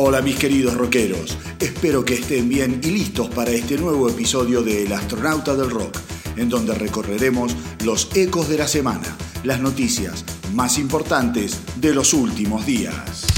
Hola mis queridos rockeros, espero que estén bien y listos para este nuevo episodio de El astronauta del rock, en donde recorreremos los ecos de la semana, las noticias más importantes de los últimos días.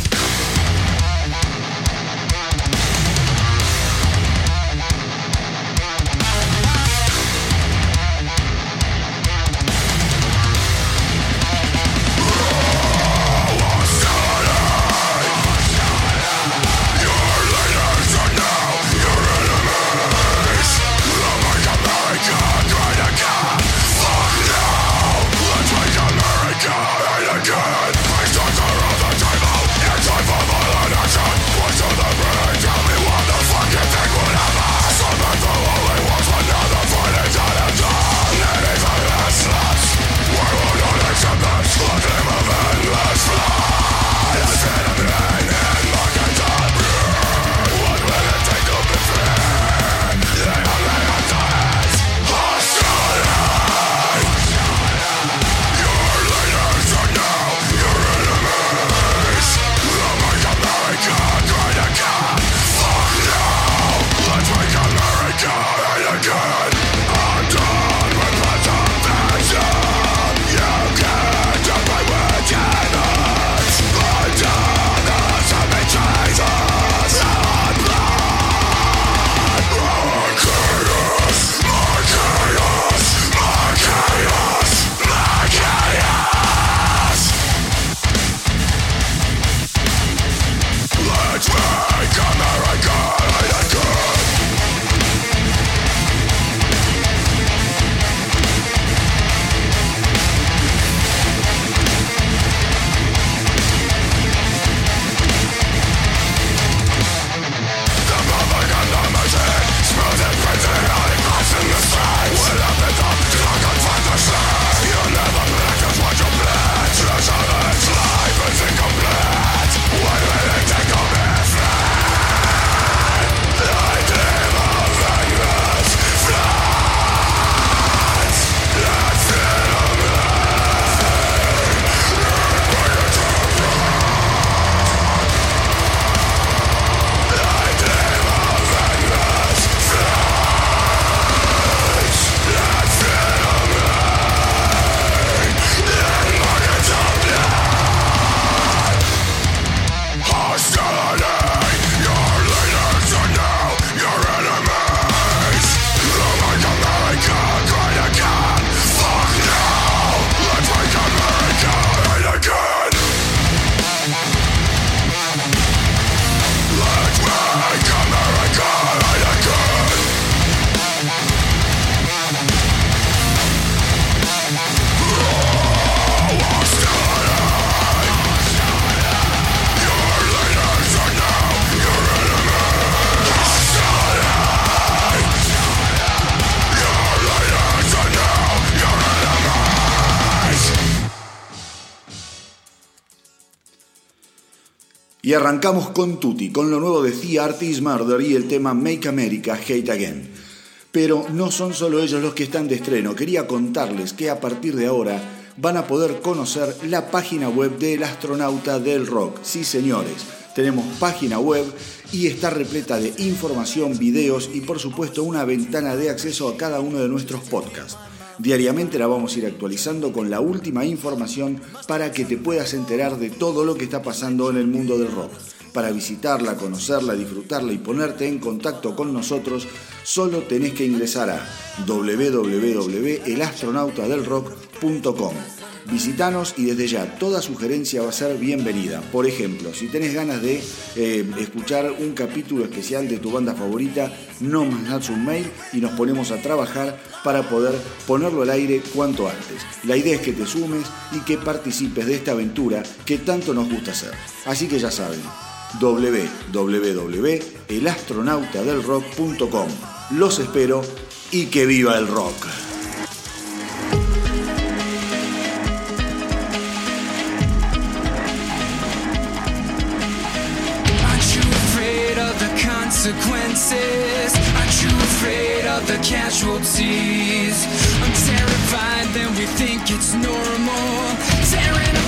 Y arrancamos con Tutti, con lo nuevo de The Artist Murder y el tema Make America Hate Again. Pero no son solo ellos los que están de estreno, quería contarles que a partir de ahora van a poder conocer la página web del astronauta del rock. Sí, señores, tenemos página web y está repleta de información, videos y por supuesto una ventana de acceso a cada uno de nuestros podcasts. Diariamente la vamos a ir actualizando con la última información para que te puedas enterar de todo lo que está pasando en el mundo del rock. Para visitarla, conocerla, disfrutarla y ponerte en contacto con nosotros, solo tenés que ingresar a www.elastronautadelrock.com. Visitanos y desde ya toda sugerencia va a ser bienvenida. Por ejemplo, si tenés ganas de eh, escuchar un capítulo especial de tu banda favorita, no mandas un mail y nos ponemos a trabajar para poder ponerlo al aire cuanto antes. La idea es que te sumes y que participes de esta aventura que tanto nos gusta hacer. Así que ya saben, www.elastronautadelrock.com. Los espero y que viva el rock. Aren't you afraid of the casualties? I'm terrified that we think it's normal. Tearing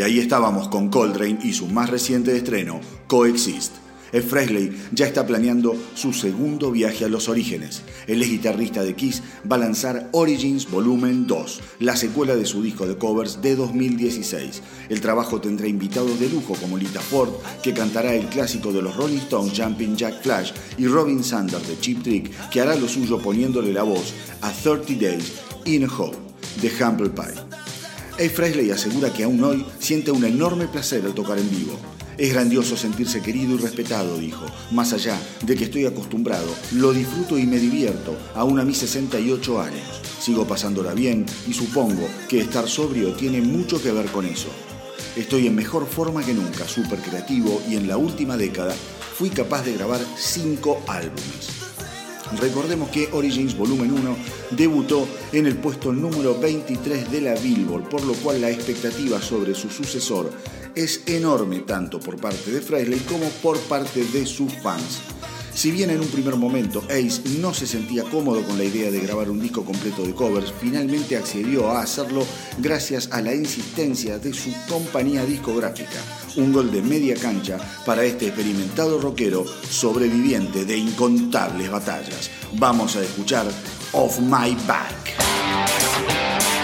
Y ahí estábamos con Coltrane y su más reciente estreno, Coexist. Ed Fresley ya está planeando su segundo viaje a los orígenes. El ex guitarrista de Kiss va a lanzar Origins Volumen 2, la secuela de su disco de covers de 2016. El trabajo tendrá invitados de lujo como Lita Ford, que cantará el clásico de los Rolling Stones Jumping Jack Flash, y Robin Sanders de Cheap Trick, que hará lo suyo poniéndole la voz a 30 Days in a Hole de Humble Pie. Ed Fresley asegura que aún hoy siente un enorme placer al tocar en vivo. Es grandioso sentirse querido y respetado, dijo. Más allá de que estoy acostumbrado, lo disfruto y me divierto, aún a mis 68 años. Sigo pasándola bien y supongo que estar sobrio tiene mucho que ver con eso. Estoy en mejor forma que nunca, súper creativo y en la última década fui capaz de grabar cinco álbumes. Recordemos que Origins Volumen 1 debutó en el puesto número 23 de la Billboard, por lo cual la expectativa sobre su sucesor es enorme tanto por parte de Fresley como por parte de sus fans. Si bien en un primer momento Ace no se sentía cómodo con la idea de grabar un disco completo de covers, finalmente accedió a hacerlo gracias a la insistencia de su compañía discográfica. Un gol de media cancha para este experimentado rockero sobreviviente de incontables batallas. Vamos a escuchar Off My Back.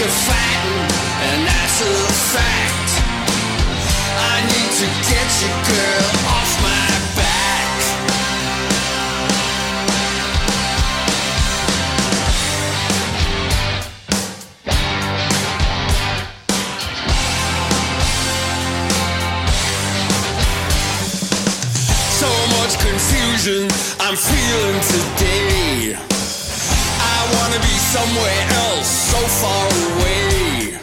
to fatten, and that's a fact. I need to get your girl off my back. So much confusion I'm feeling today somewhere else, so far away.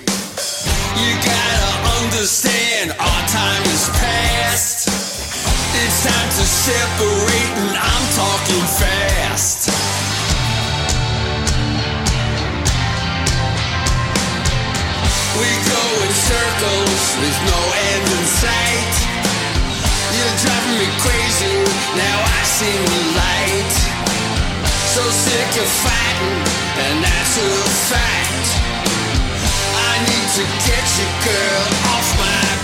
You gotta understand, our time is past. It's time to separate, and I'm talking fast. We go in circles, there's no end in sight. You're driving me crazy, now I see the light so sick of fighting, and that's a fact. I need to get you, girl, off my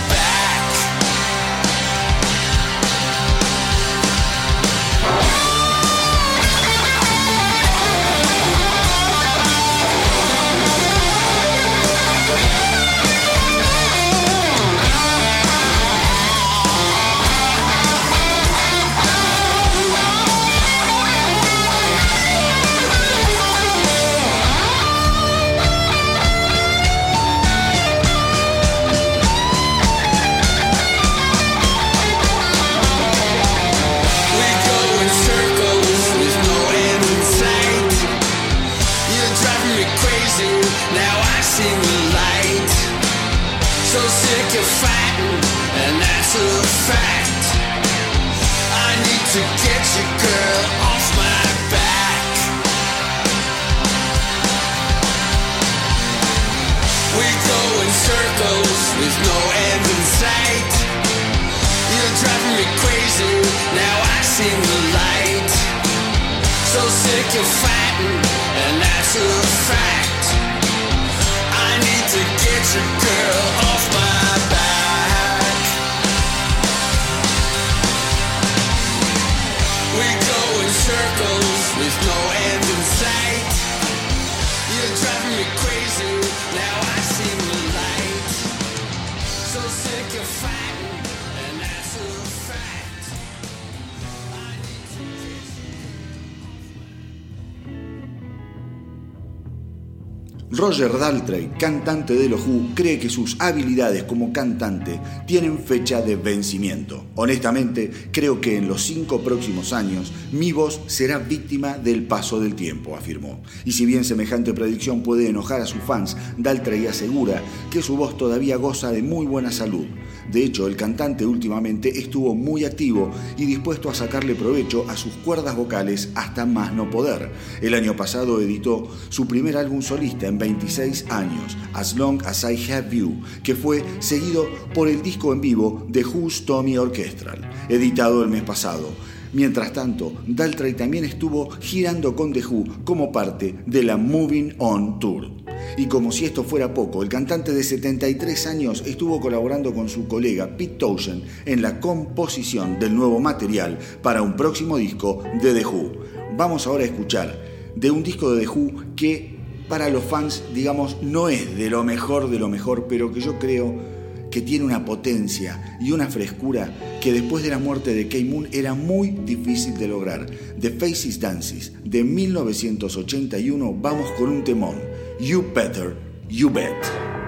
Roger Daltrey, cantante de los Who, cree que sus habilidades como cantante tienen fecha de vencimiento. Honestamente, creo que en los cinco próximos años mi voz será víctima del paso del tiempo, afirmó. Y si bien semejante predicción puede enojar a sus fans, Daltrey asegura que su voz todavía goza de muy buena salud. De hecho, el cantante últimamente estuvo muy activo y dispuesto a sacarle provecho a sus cuerdas vocales hasta más no poder. El año pasado editó su primer álbum solista en 26 años, As Long As I Have You, que fue seguido por el disco en vivo de Who's Tommy Orchestral, editado el mes pasado. Mientras tanto, Daltrey también estuvo girando con The Who como parte de la Moving On Tour. Y como si esto fuera poco, el cantante de 73 años estuvo colaborando con su colega Pete Townshend en la composición del nuevo material para un próximo disco de The Who. Vamos ahora a escuchar de un disco de The Who que para los fans, digamos, no es de lo mejor de lo mejor, pero que yo creo que tiene una potencia y una frescura que después de la muerte de Kay Moon era muy difícil de lograr. The Faces Dances de 1981, vamos con un temón. You Better, You Bet.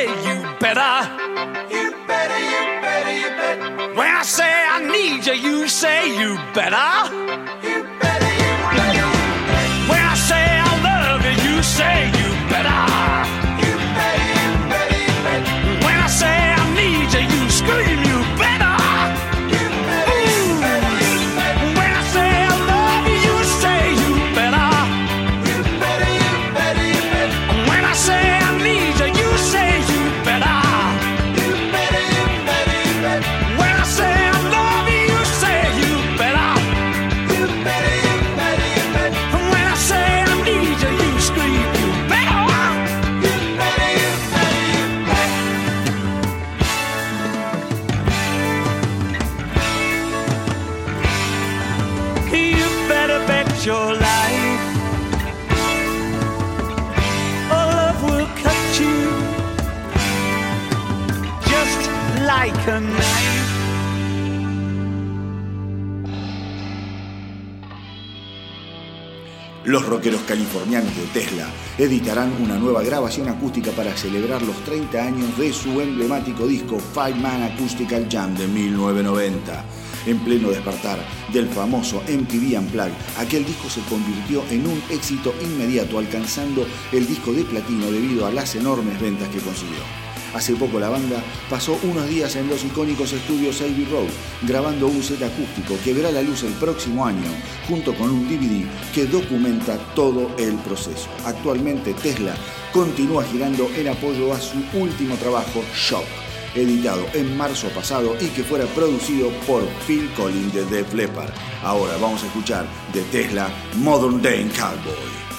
Say you better. You better, you better, you better. When I say I need you, you say you better. Los rockeros californianos de Tesla editarán una nueva grabación acústica para celebrar los 30 años de su emblemático disco Five Man Acoustical Jam de 1990. En pleno despertar del famoso MTV Unplugged, aquel disco se convirtió en un éxito inmediato, alcanzando el disco de platino debido a las enormes ventas que consiguió. Hace poco la banda pasó unos días en los icónicos estudios Abbey Road grabando un set acústico que verá la luz el próximo año junto con un DVD que documenta todo el proceso. Actualmente Tesla continúa girando en apoyo a su último trabajo Shock, editado en marzo pasado y que fuera producido por Phil Collins de Def Leppard. Ahora vamos a escuchar de Tesla Modern Day Cowboy.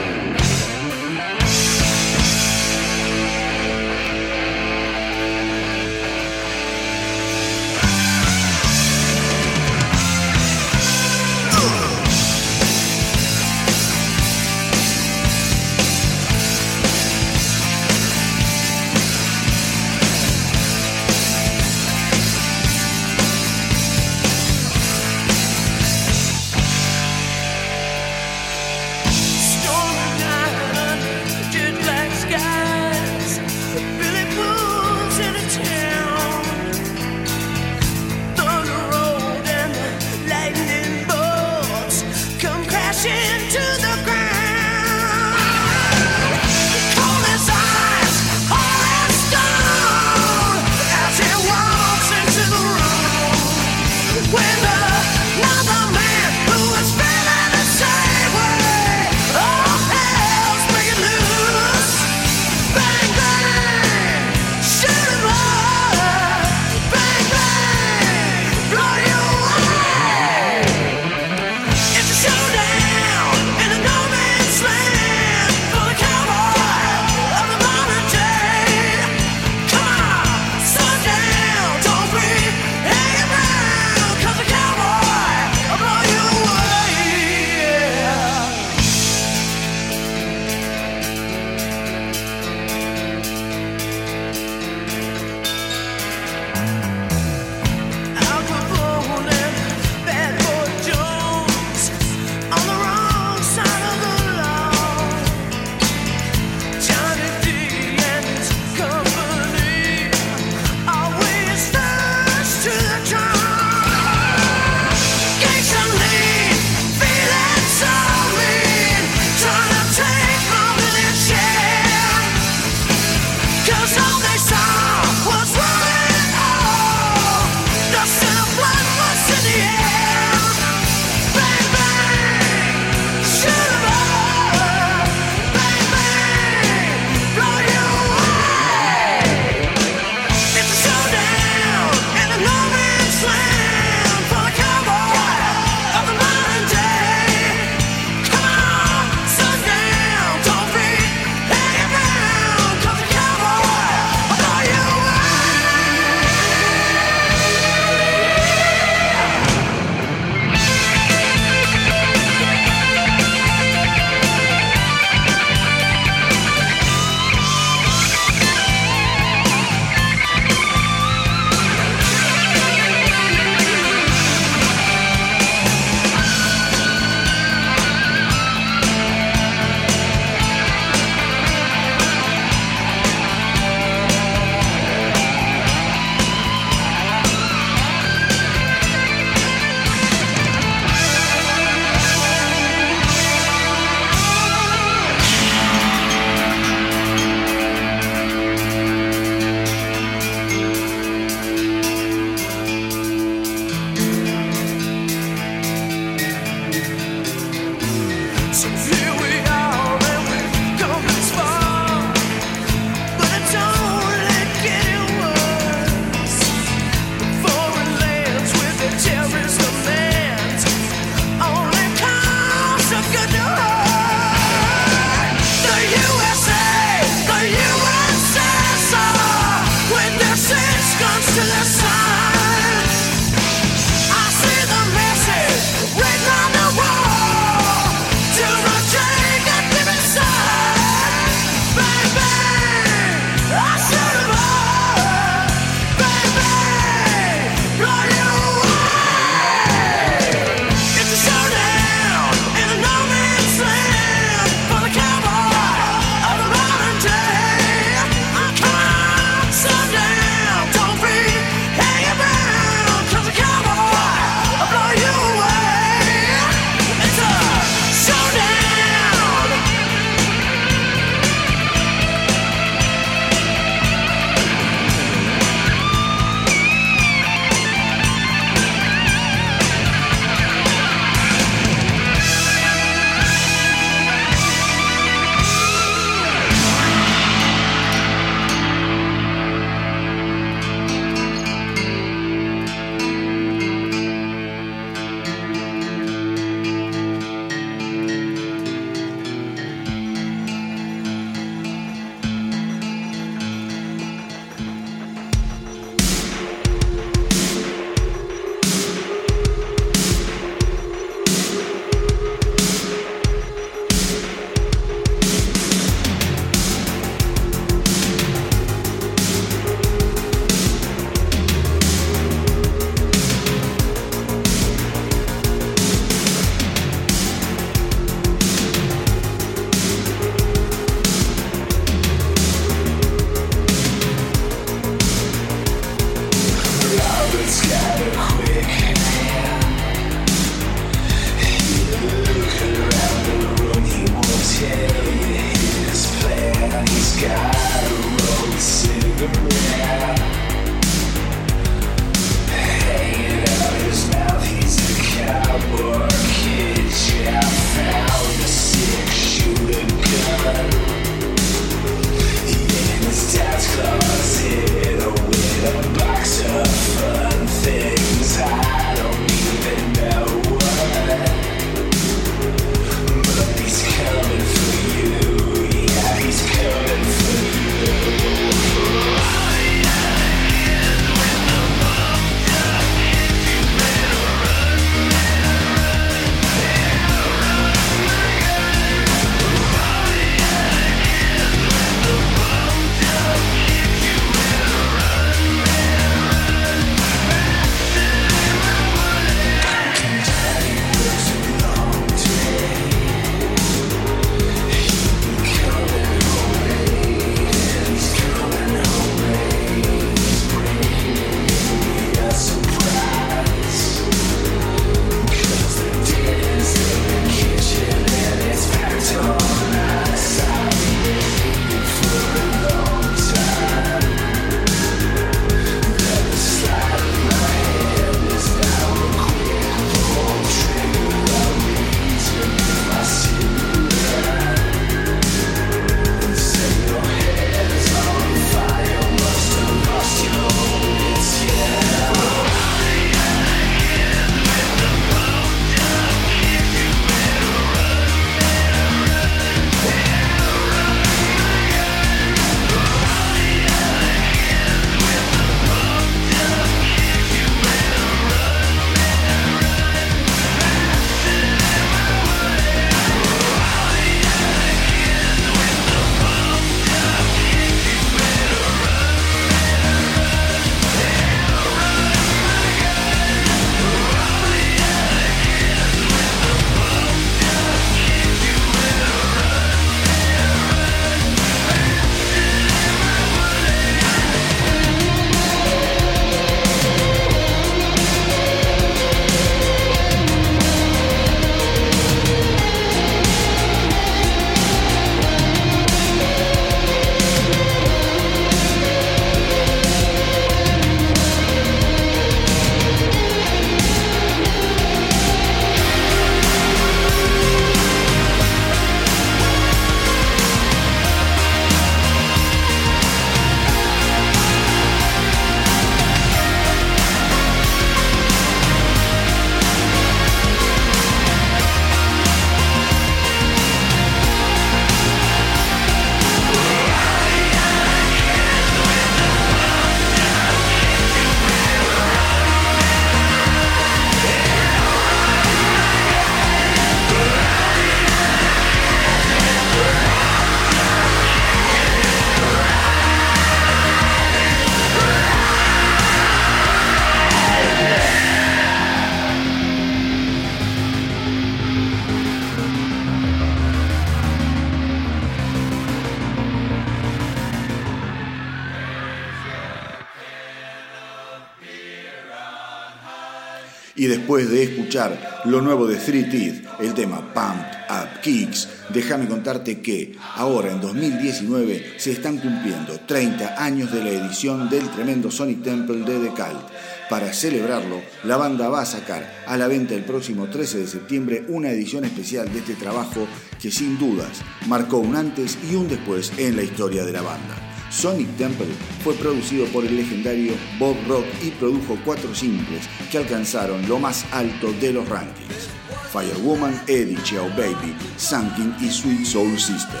Después de escuchar lo nuevo de Three Teeth, el tema Pump Up Kicks, déjame contarte que ahora en 2019 se están cumpliendo 30 años de la edición del tremendo Sonic Temple de The Cult. Para celebrarlo, la banda va a sacar a la venta el próximo 13 de septiembre una edición especial de este trabajo que sin dudas marcó un antes y un después en la historia de la banda. Sonic Temple fue producido por el legendario Bob Rock y produjo cuatro simples que alcanzaron lo más alto de los rankings. Firewoman, Eddie Chow Baby, Sunking y Sweet Soul Sister.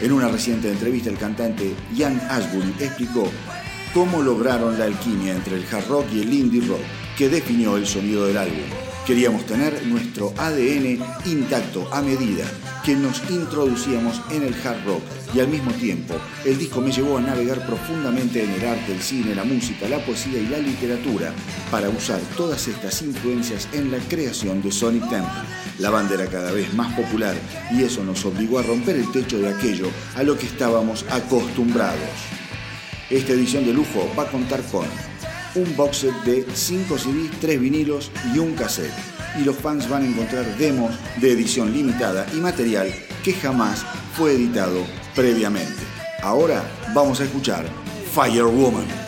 En una reciente entrevista el cantante Ian Ashbury explicó cómo lograron la alquimia entre el hard rock y el indie rock que definió el sonido del álbum. Queríamos tener nuestro ADN intacto a medida que nos introducíamos en el hard rock y al mismo tiempo el disco me llevó a navegar profundamente en el arte, el cine, la música, la poesía y la literatura para usar todas estas influencias en la creación de Sonic Temple. La banda era cada vez más popular y eso nos obligó a romper el techo de aquello a lo que estábamos acostumbrados. Esta edición de lujo va a contar con un box set de 5 CDs, 3 vinilos y un cassette y los fans van a encontrar demos de edición limitada y material que jamás fue editado previamente. Ahora vamos a escuchar Firewoman.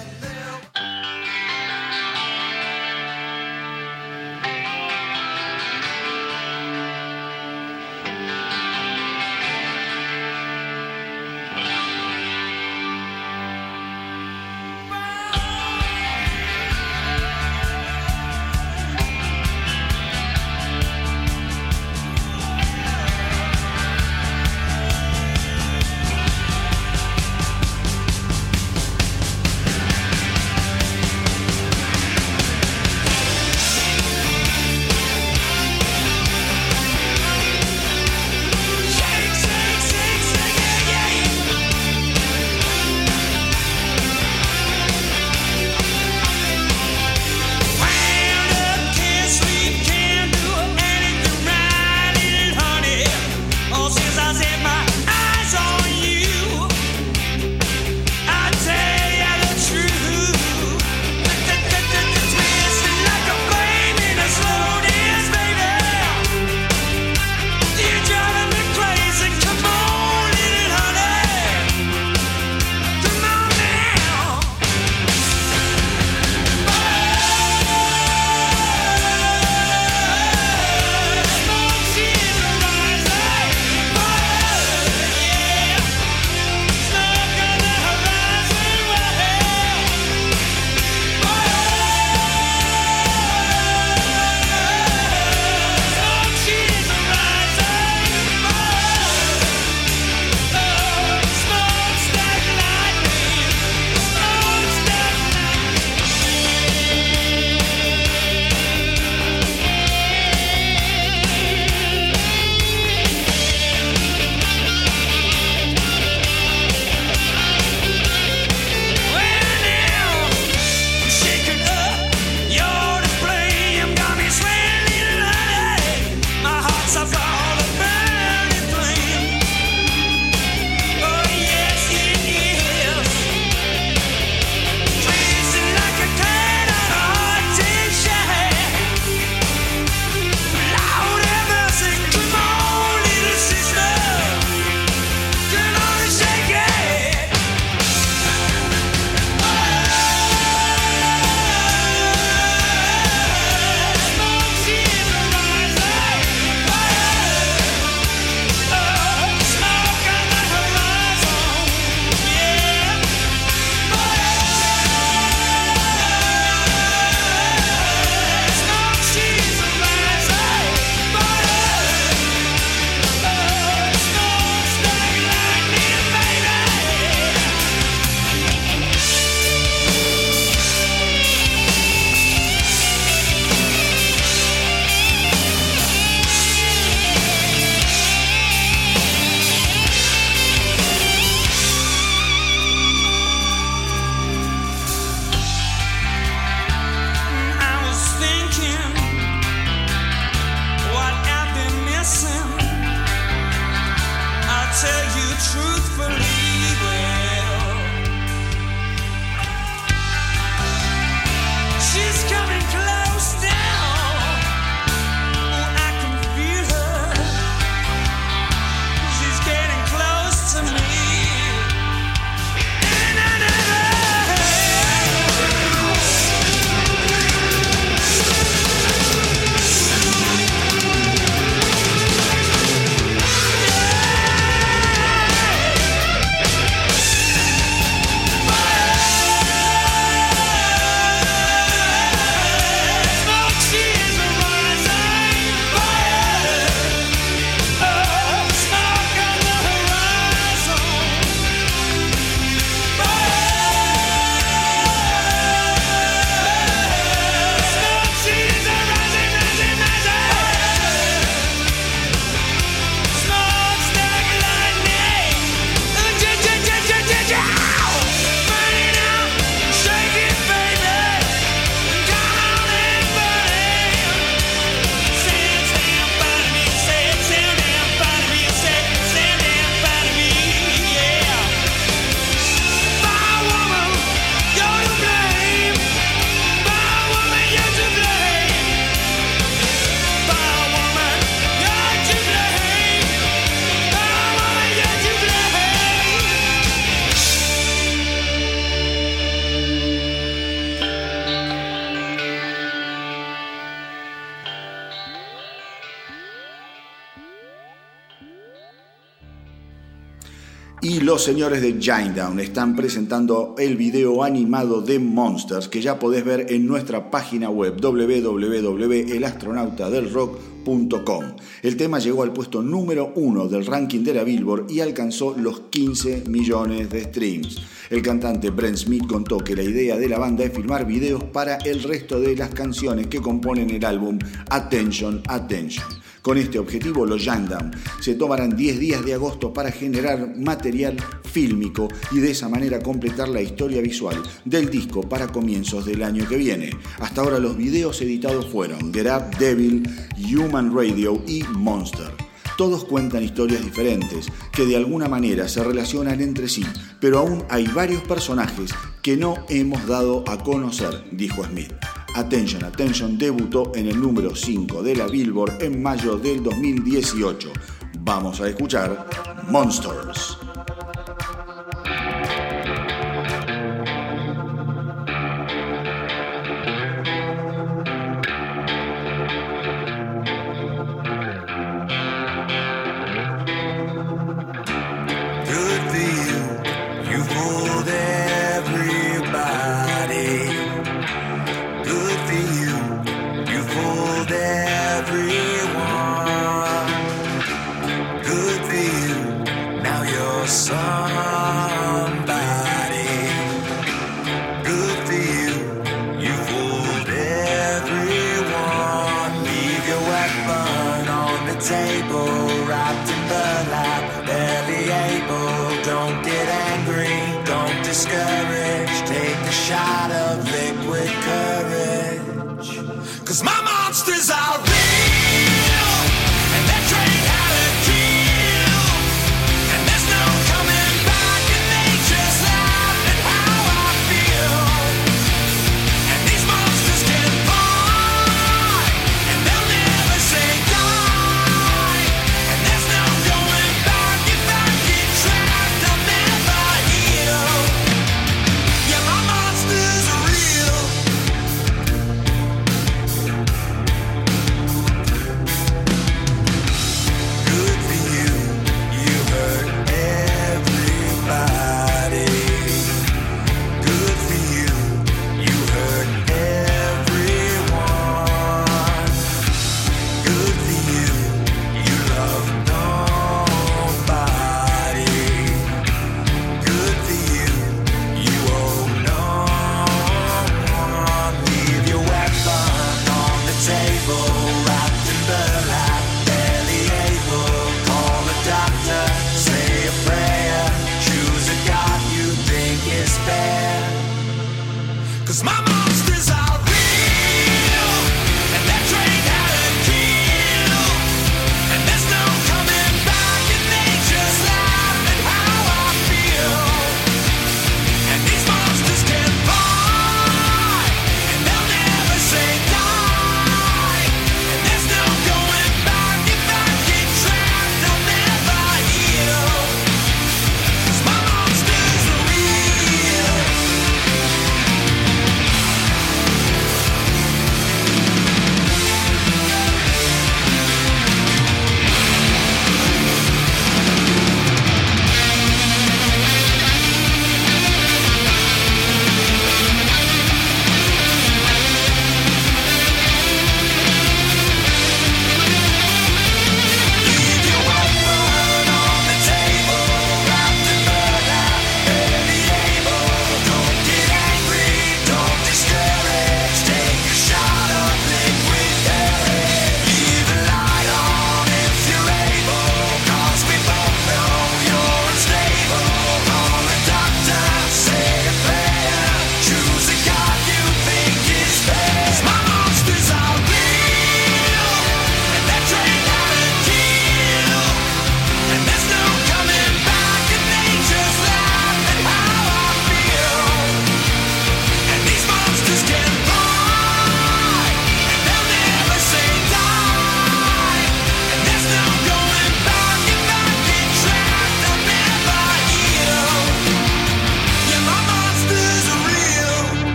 Y los señores de Down están presentando el video animado de Monsters que ya podés ver en nuestra página web www.elastronautadelrock.com. El tema llegó al puesto número uno del ranking de la Billboard y alcanzó los 15 millones de streams. El cantante Brent Smith contó que la idea de la banda es filmar videos para el resto de las canciones que componen el álbum Attention, Attention. Con este objetivo, los Down se tomarán 10 días de agosto para generar material fílmico y de esa manera completar la historia visual del disco para comienzos del año que viene. Hasta ahora los videos editados fueron Get Up, Devil, Human Radio y Monster. Todos cuentan historias diferentes que de alguna manera se relacionan entre sí, pero aún hay varios personajes que no hemos dado a conocer, dijo Smith. Attention, Attention debutó en el número 5 de la Billboard en mayo del 2018. Vamos a escuchar Monsters.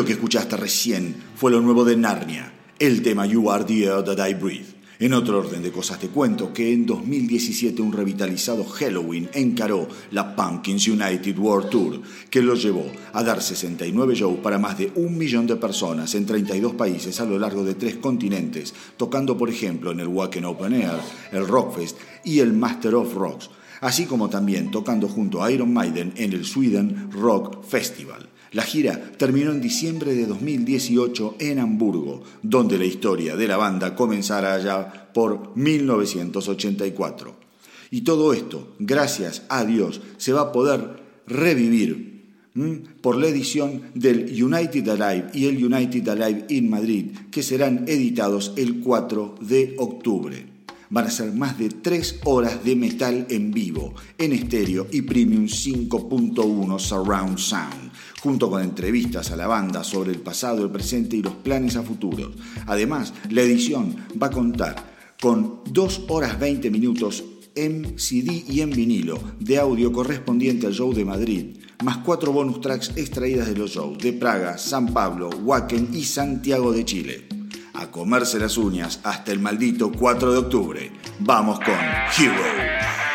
Lo que escuchaste recién fue lo nuevo de Narnia, el tema You Are the Air That I Breathe. En otro orden de cosas te cuento que en 2017 un revitalizado Halloween encaró la Pumpkins United World Tour, que lo llevó a dar 69 shows para más de un millón de personas en 32 países a lo largo de tres continentes, tocando por ejemplo en el Wacken Open Air, el Rockfest y el Master of Rocks, así como también tocando junto a Iron Maiden en el Sweden Rock Festival. La gira terminó en diciembre de 2018 en Hamburgo, donde la historia de la banda comenzará allá por 1984. Y todo esto, gracias a Dios, se va a poder revivir por la edición del United Alive y el United Alive in Madrid, que serán editados el 4 de octubre. Van a ser más de 3 horas de metal en vivo, en estéreo y premium 5.1 surround sound junto con entrevistas a la banda sobre el pasado, el presente y los planes a futuro. Además, la edición va a contar con 2 horas 20 minutos en CD y en vinilo de audio correspondiente al show de Madrid, más cuatro bonus tracks extraídas de los shows de Praga, San Pablo, Wacken y Santiago de Chile. A comerse las uñas hasta el maldito 4 de octubre. Vamos con Hero.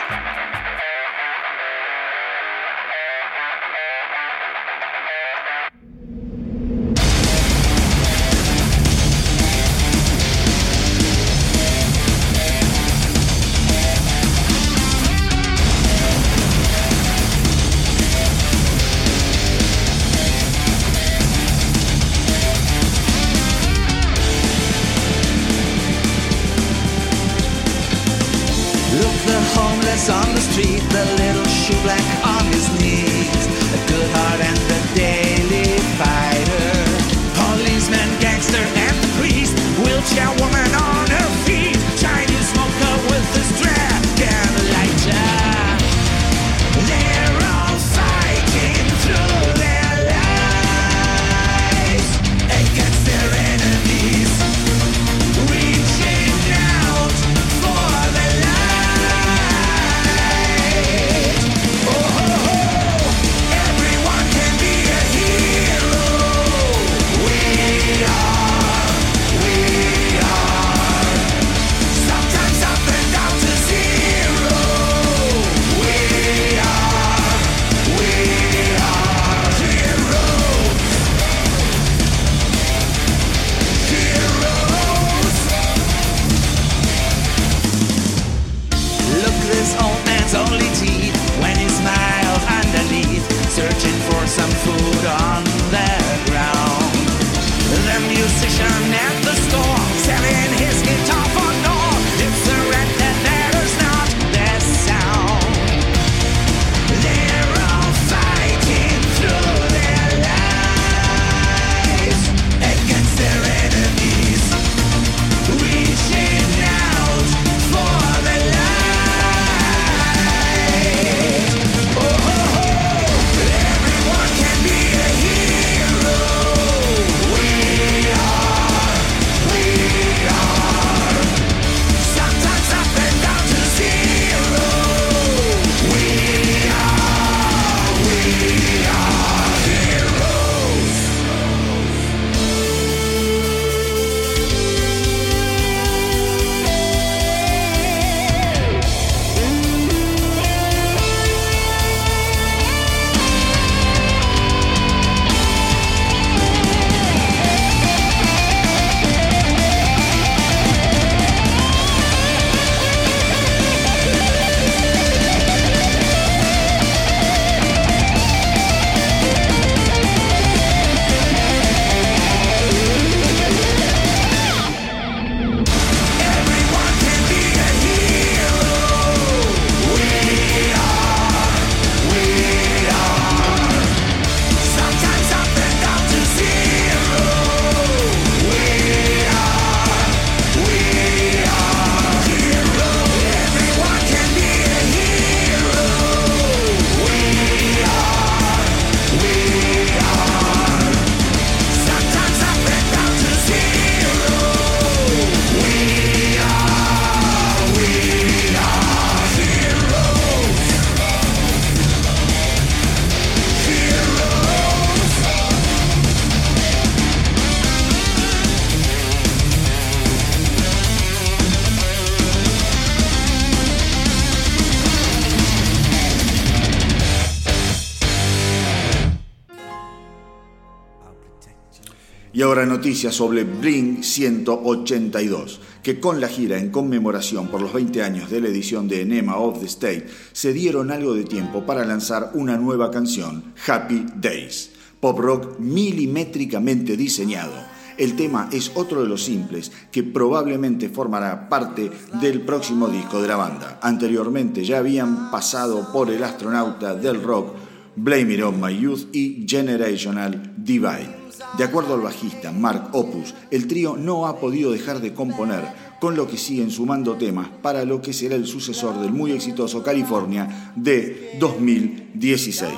Ahora noticias sobre Blink 182, que con la gira en conmemoración por los 20 años de la edición de Enema of the State se dieron algo de tiempo para lanzar una nueva canción, Happy Days, pop rock milimétricamente diseñado. El tema es otro de los simples que probablemente formará parte del próximo disco de la banda. Anteriormente ya habían pasado por el astronauta del rock Blame It On My Youth y Generational Divide. De acuerdo al bajista Mark Opus, el trío no ha podido dejar de componer, con lo que siguen sumando temas para lo que será el sucesor del muy exitoso California de 2016.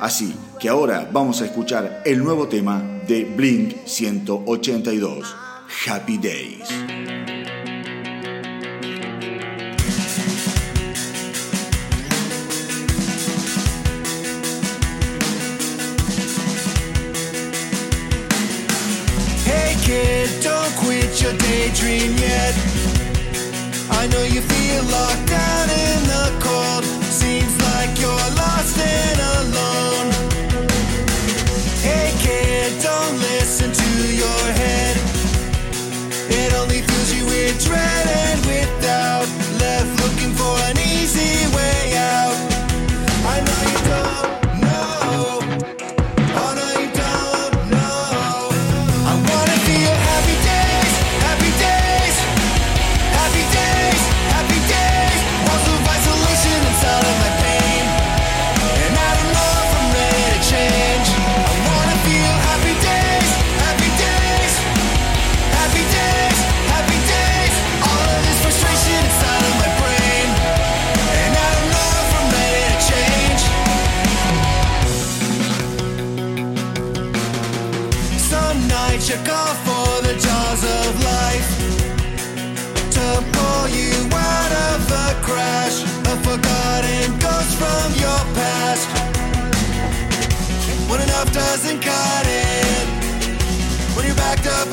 Así que ahora vamos a escuchar el nuevo tema de Blink 182, Happy Days. Your daydream yet. I know you feel locked down in the cold. Seems like you're lost and alone.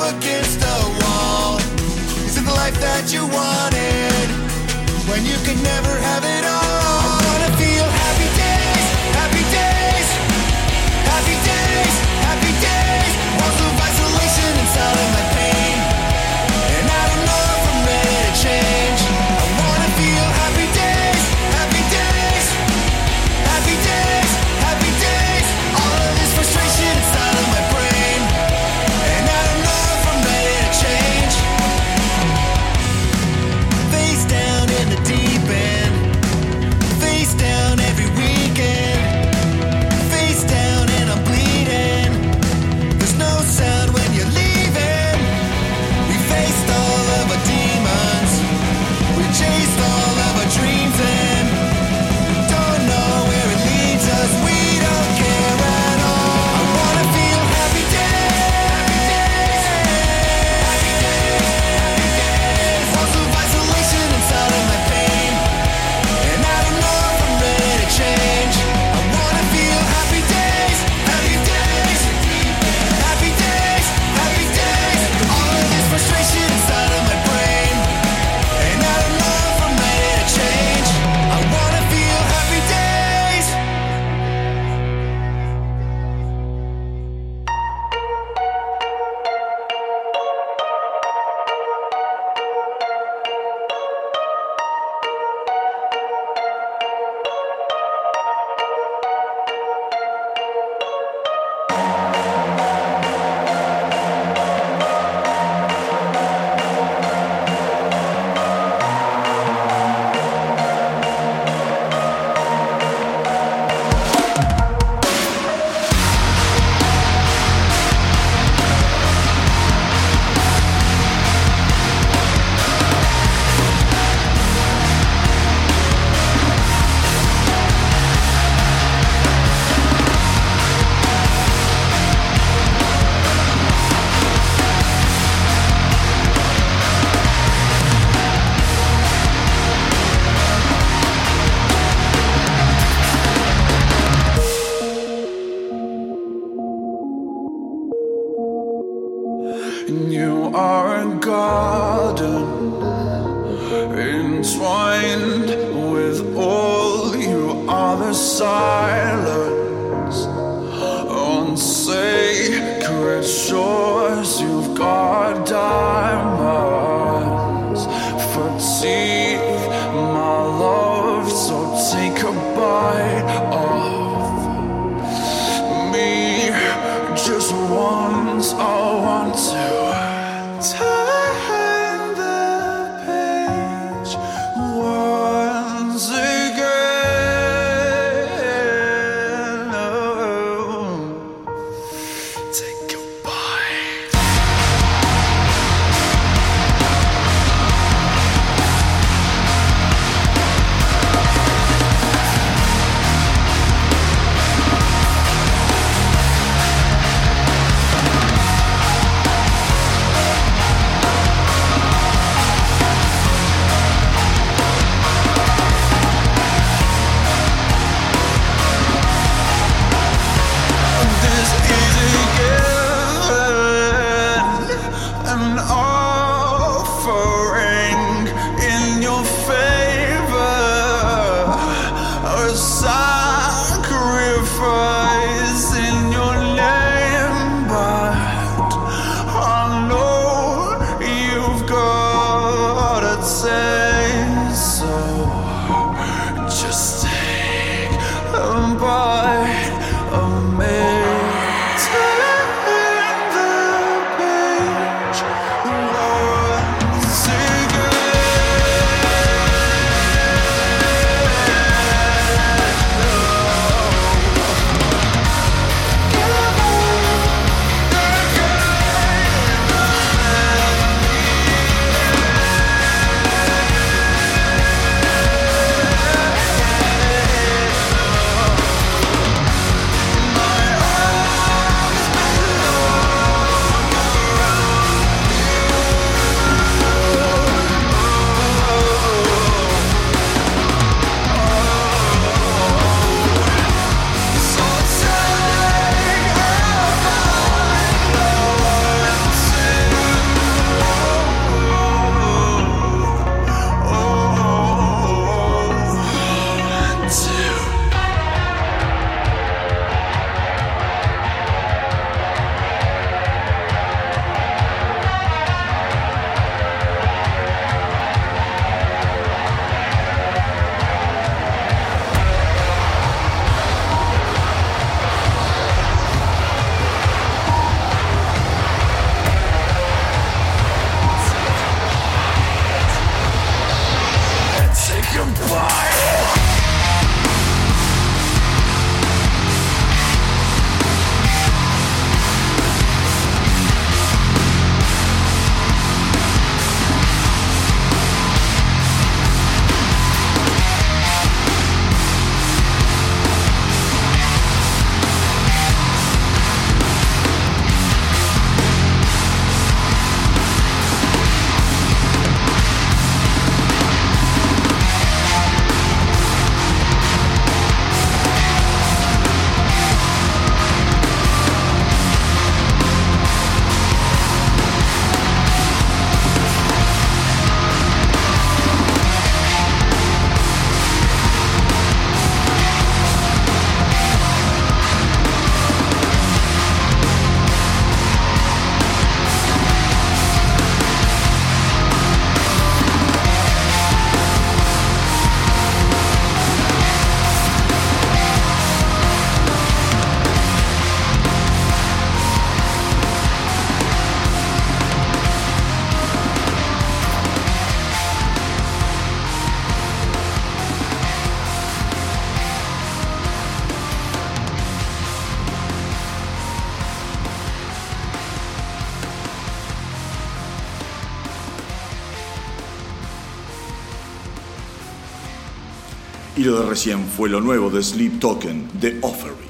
Up against a wall. Is it the life that you wanted when you could never have it all? Recién fue lo nuevo de Sleep Token, The Offering.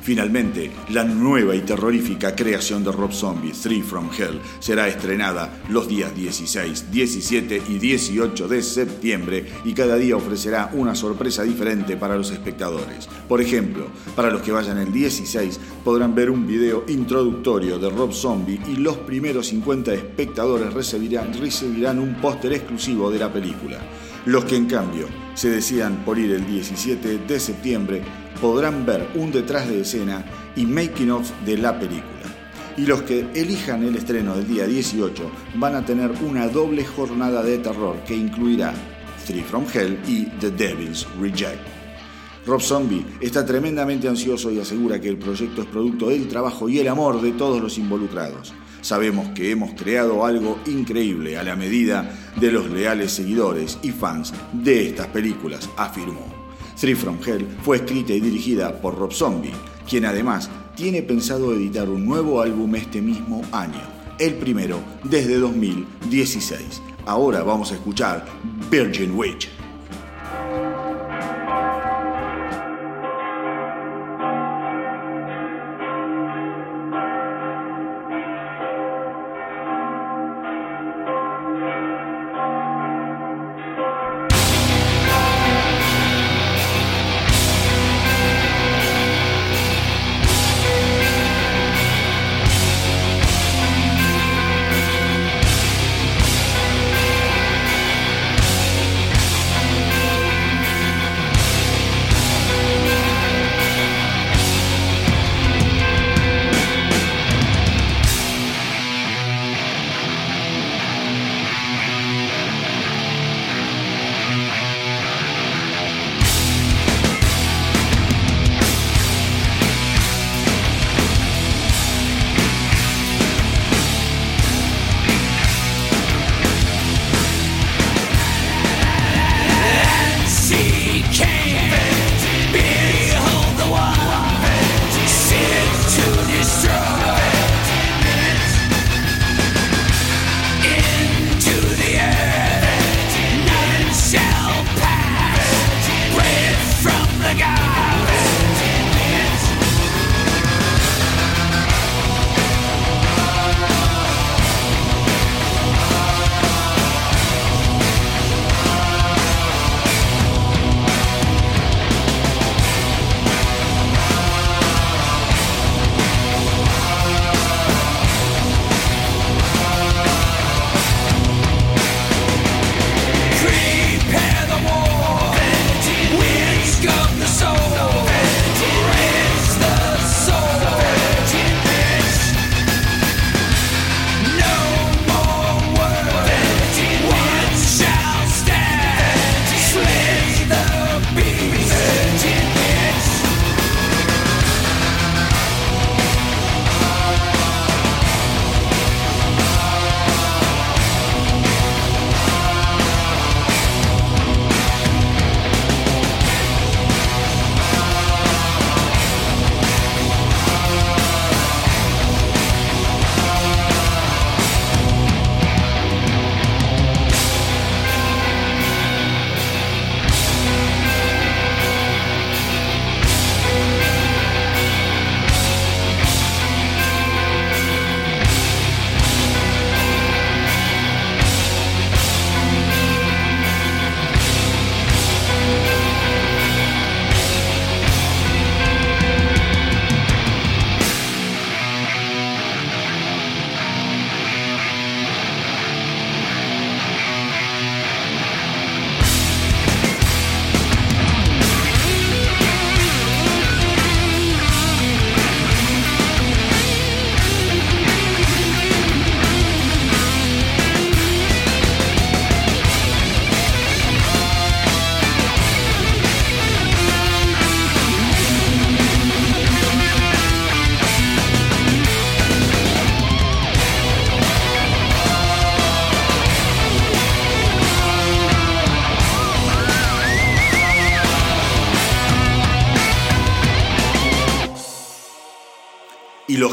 Finalmente, la nueva y terrorífica creación de Rob Zombie, Three from Hell, será estrenada los días 16, 17 y 18 de septiembre y cada día ofrecerá una sorpresa diferente para los espectadores. Por ejemplo, para los que vayan el 16 podrán ver un video introductorio de Rob Zombie y los primeros 50 espectadores recibirán, recibirán un póster exclusivo de la película. Los que en cambio se decidan por ir el 17 de septiembre podrán ver un detrás de escena y making of de la película. Y los que elijan el estreno del día 18 van a tener una doble jornada de terror que incluirá Three from Hell y The Devil's Reject. Rob Zombie está tremendamente ansioso y asegura que el proyecto es producto del trabajo y el amor de todos los involucrados. Sabemos que hemos creado algo increíble a la medida de los leales seguidores y fans de estas películas, afirmó. Three from Hell fue escrita y dirigida por Rob Zombie, quien además tiene pensado editar un nuevo álbum este mismo año, el primero desde 2016. Ahora vamos a escuchar Virgin Witch.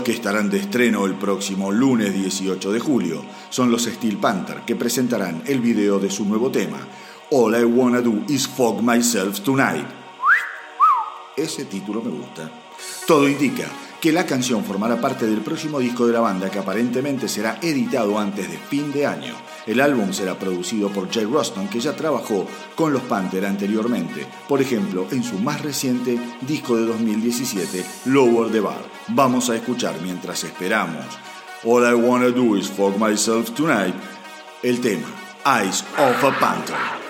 Que estarán de estreno el próximo lunes 18 de julio son los Steel Panther, que presentarán el video de su nuevo tema, All I Wanna Do Is Fog Myself Tonight. Ese título me gusta. Todo indica que la canción formará parte del próximo disco de la banda que aparentemente será editado antes de fin de año. El álbum será producido por Jay Roston, que ya trabajó con los Panther anteriormente, por ejemplo, en su más reciente disco de 2017, Lower the Bar. Vamos a escuchar mientras esperamos All I Wanna Do Is Fuck Myself Tonight, el tema Eyes of a Panther.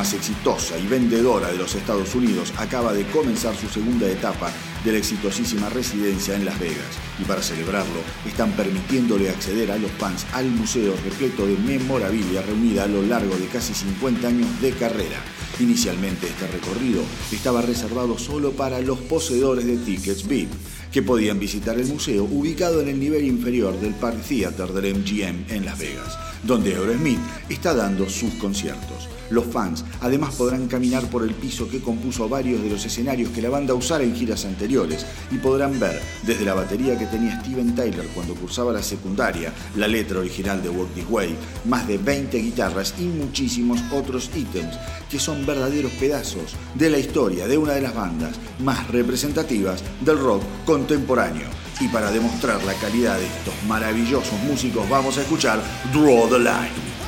Más exitosa y vendedora de los Estados Unidos, acaba de comenzar su segunda etapa de la exitosísima residencia en Las Vegas y para celebrarlo están permitiéndole acceder a los fans al museo repleto de memorabilia reunida a lo largo de casi 50 años de carrera. Inicialmente este recorrido estaba reservado solo para los poseedores de tickets VIP, que podían visitar el museo ubicado en el nivel inferior del Park Theater del MGM en Las Vegas donde Aerosmith está dando sus conciertos. Los fans además podrán caminar por el piso que compuso varios de los escenarios que la banda usara en giras anteriores y podrán ver desde la batería que tenía Steven Tyler cuando cursaba la secundaria, la letra original de Walk This Way, más de 20 guitarras y muchísimos otros ítems que son verdaderos pedazos de la historia de una de las bandas más representativas del rock contemporáneo. Y para demostrar la calidad de estos maravillosos músicos vamos a escuchar Draw the Line.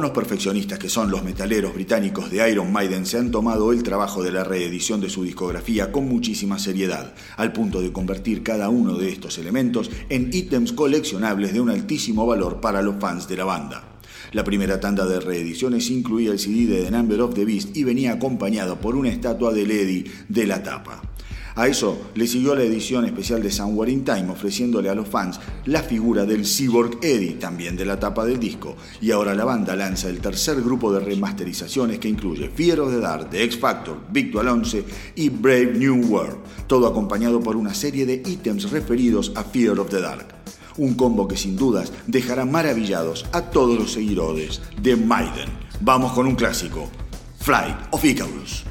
Buenos perfeccionistas que son los metaleros británicos de Iron Maiden, se han tomado el trabajo de la reedición de su discografía con muchísima seriedad, al punto de convertir cada uno de estos elementos en ítems coleccionables de un altísimo valor para los fans de la banda. La primera tanda de reediciones incluía el CD de The Number of the Beast y venía acompañado por una estatua de Lady de la tapa. A eso le siguió la edición especial de Somewhere in Time, ofreciéndole a los fans la figura del Cyborg Eddie, también de la tapa del disco. Y ahora la banda lanza el tercer grupo de remasterizaciones que incluye Fear of the Dark, The X Factor, Victor 11 y Brave New World, todo acompañado por una serie de ítems referidos a Fear of the Dark. Un combo que sin dudas dejará maravillados a todos los seguidores de Maiden. Vamos con un clásico, Flight of Icarus.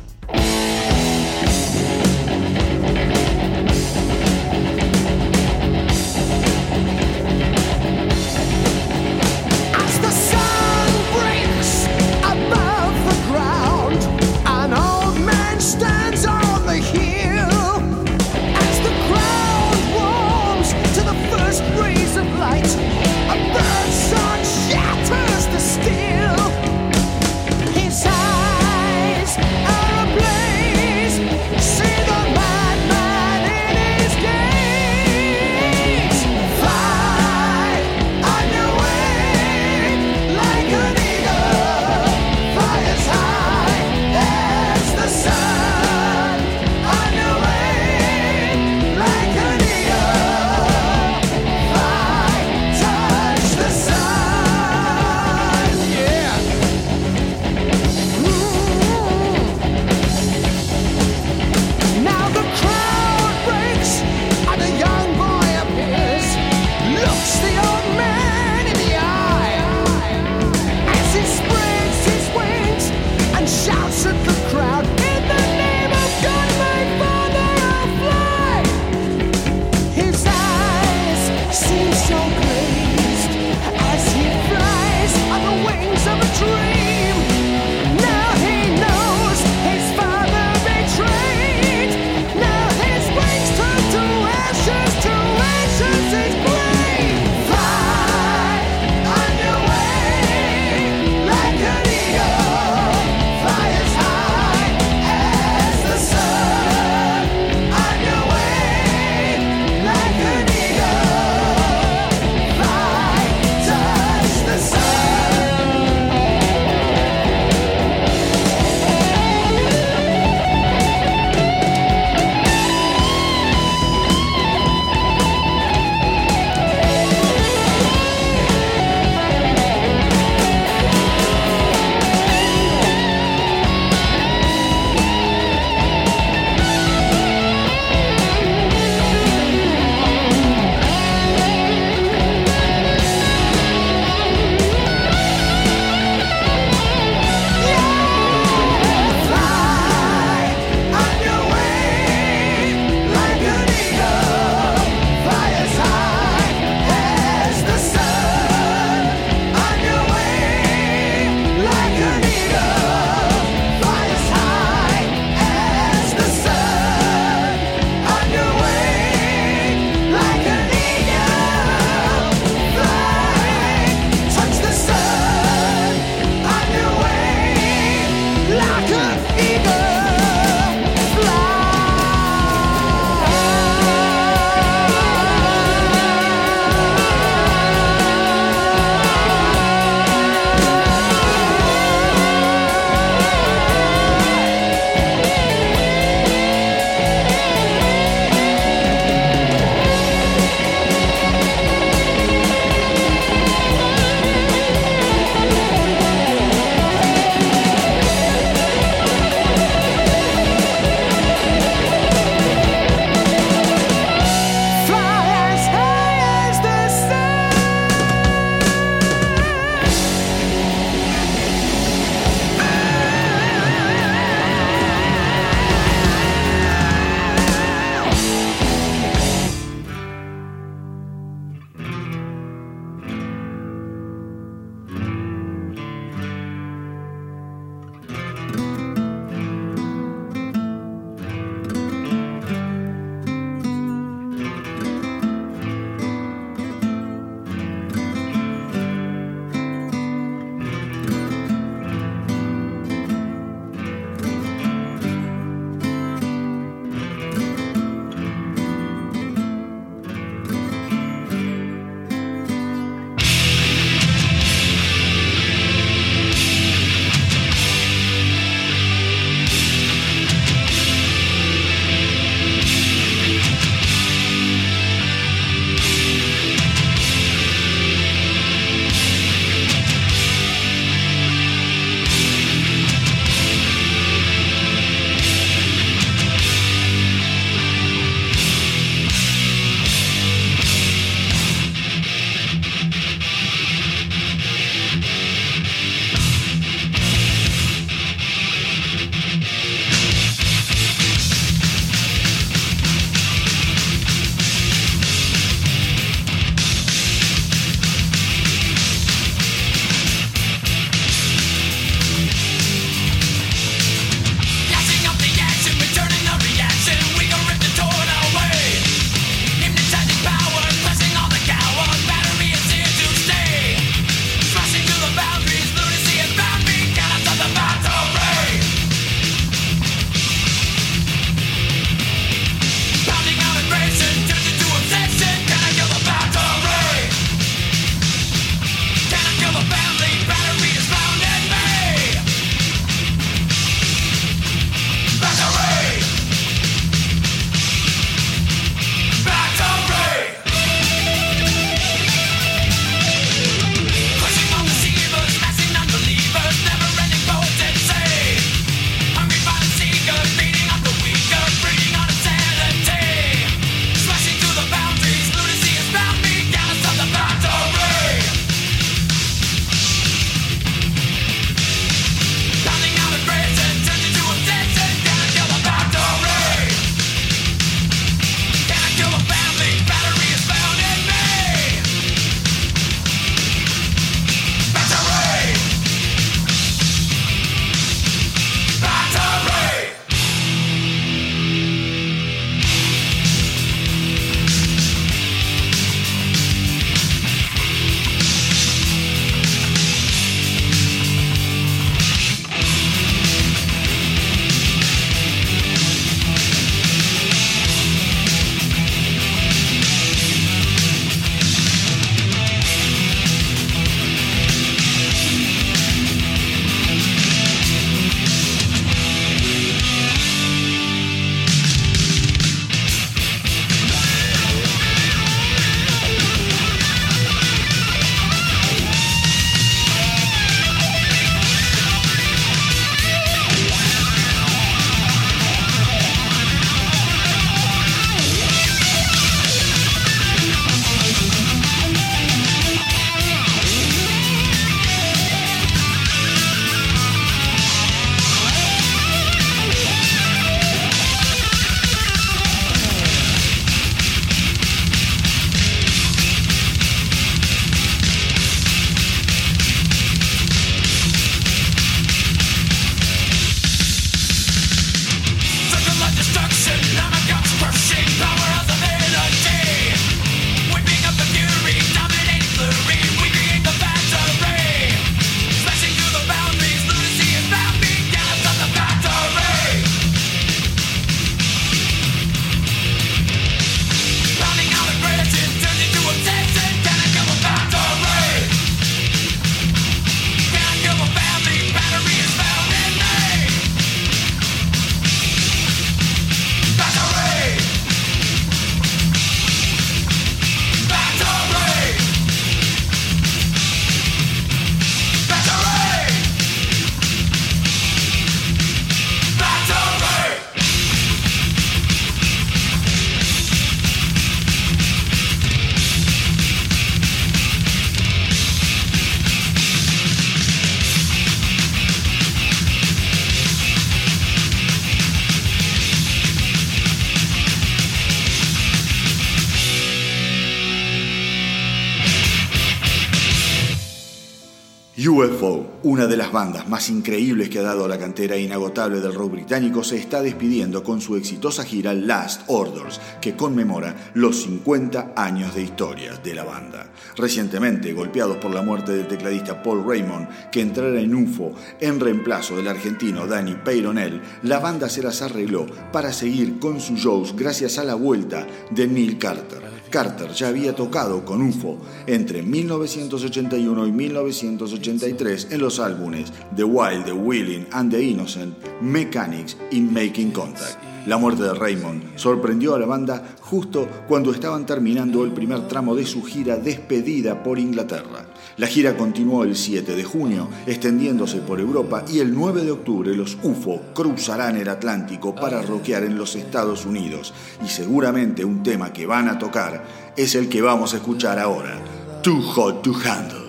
Más increíbles que ha dado la cantera inagotable del rock británico, se está despidiendo con su exitosa gira Last Orders, que conmemora los 50 años de historia de la banda. Recientemente, golpeados por la muerte del tecladista Paul Raymond, que entrara en UFO en reemplazo del argentino Danny Peyronel, la banda se las arregló para seguir con sus shows gracias a la vuelta de Neil Carter. Carter ya había tocado con UFO entre 1981 y 1983 en los álbumes The Wild, The Willing and The Innocent, Mechanics y Making Contact. La muerte de Raymond sorprendió a la banda justo cuando estaban terminando el primer tramo de su gira despedida por Inglaterra. La gira continuó el 7 de junio, extendiéndose por Europa y el 9 de octubre los UFO cruzarán el Atlántico para rockear en los Estados Unidos. Y seguramente un tema que van a tocar es el que vamos a escuchar ahora, Too Hot to Handle.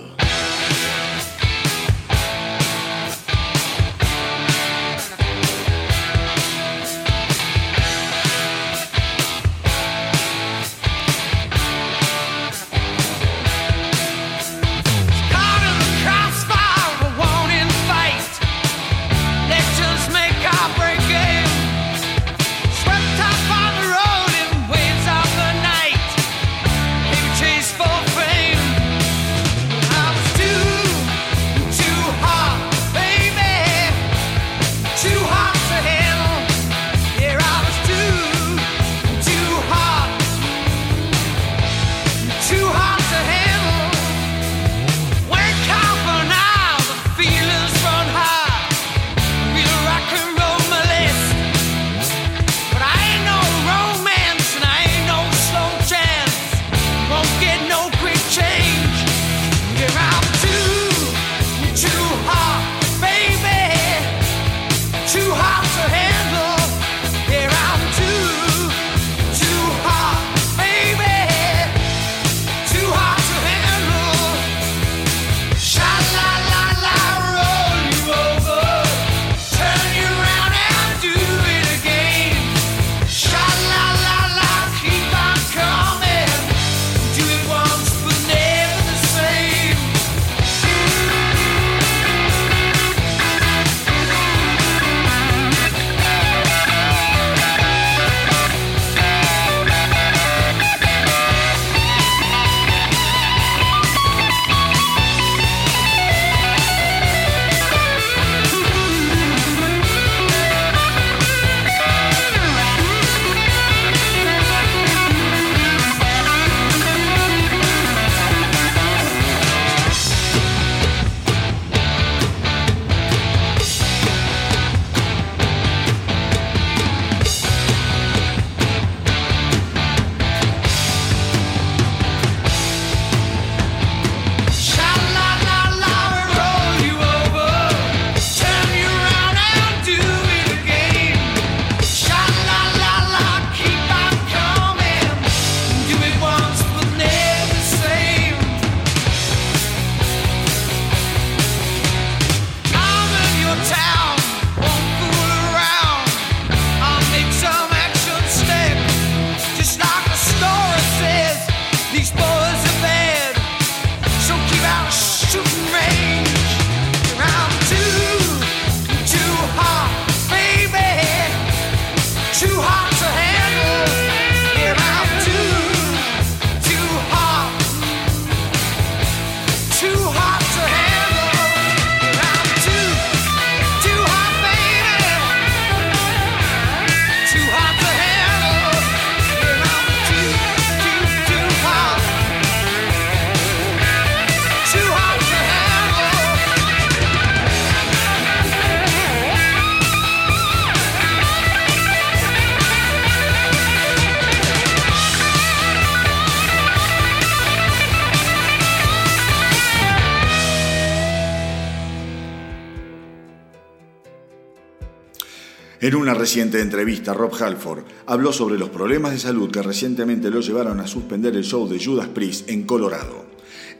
Reciente entrevista, Rob Halford habló sobre los problemas de salud que recientemente lo llevaron a suspender el show de Judas Priest en Colorado.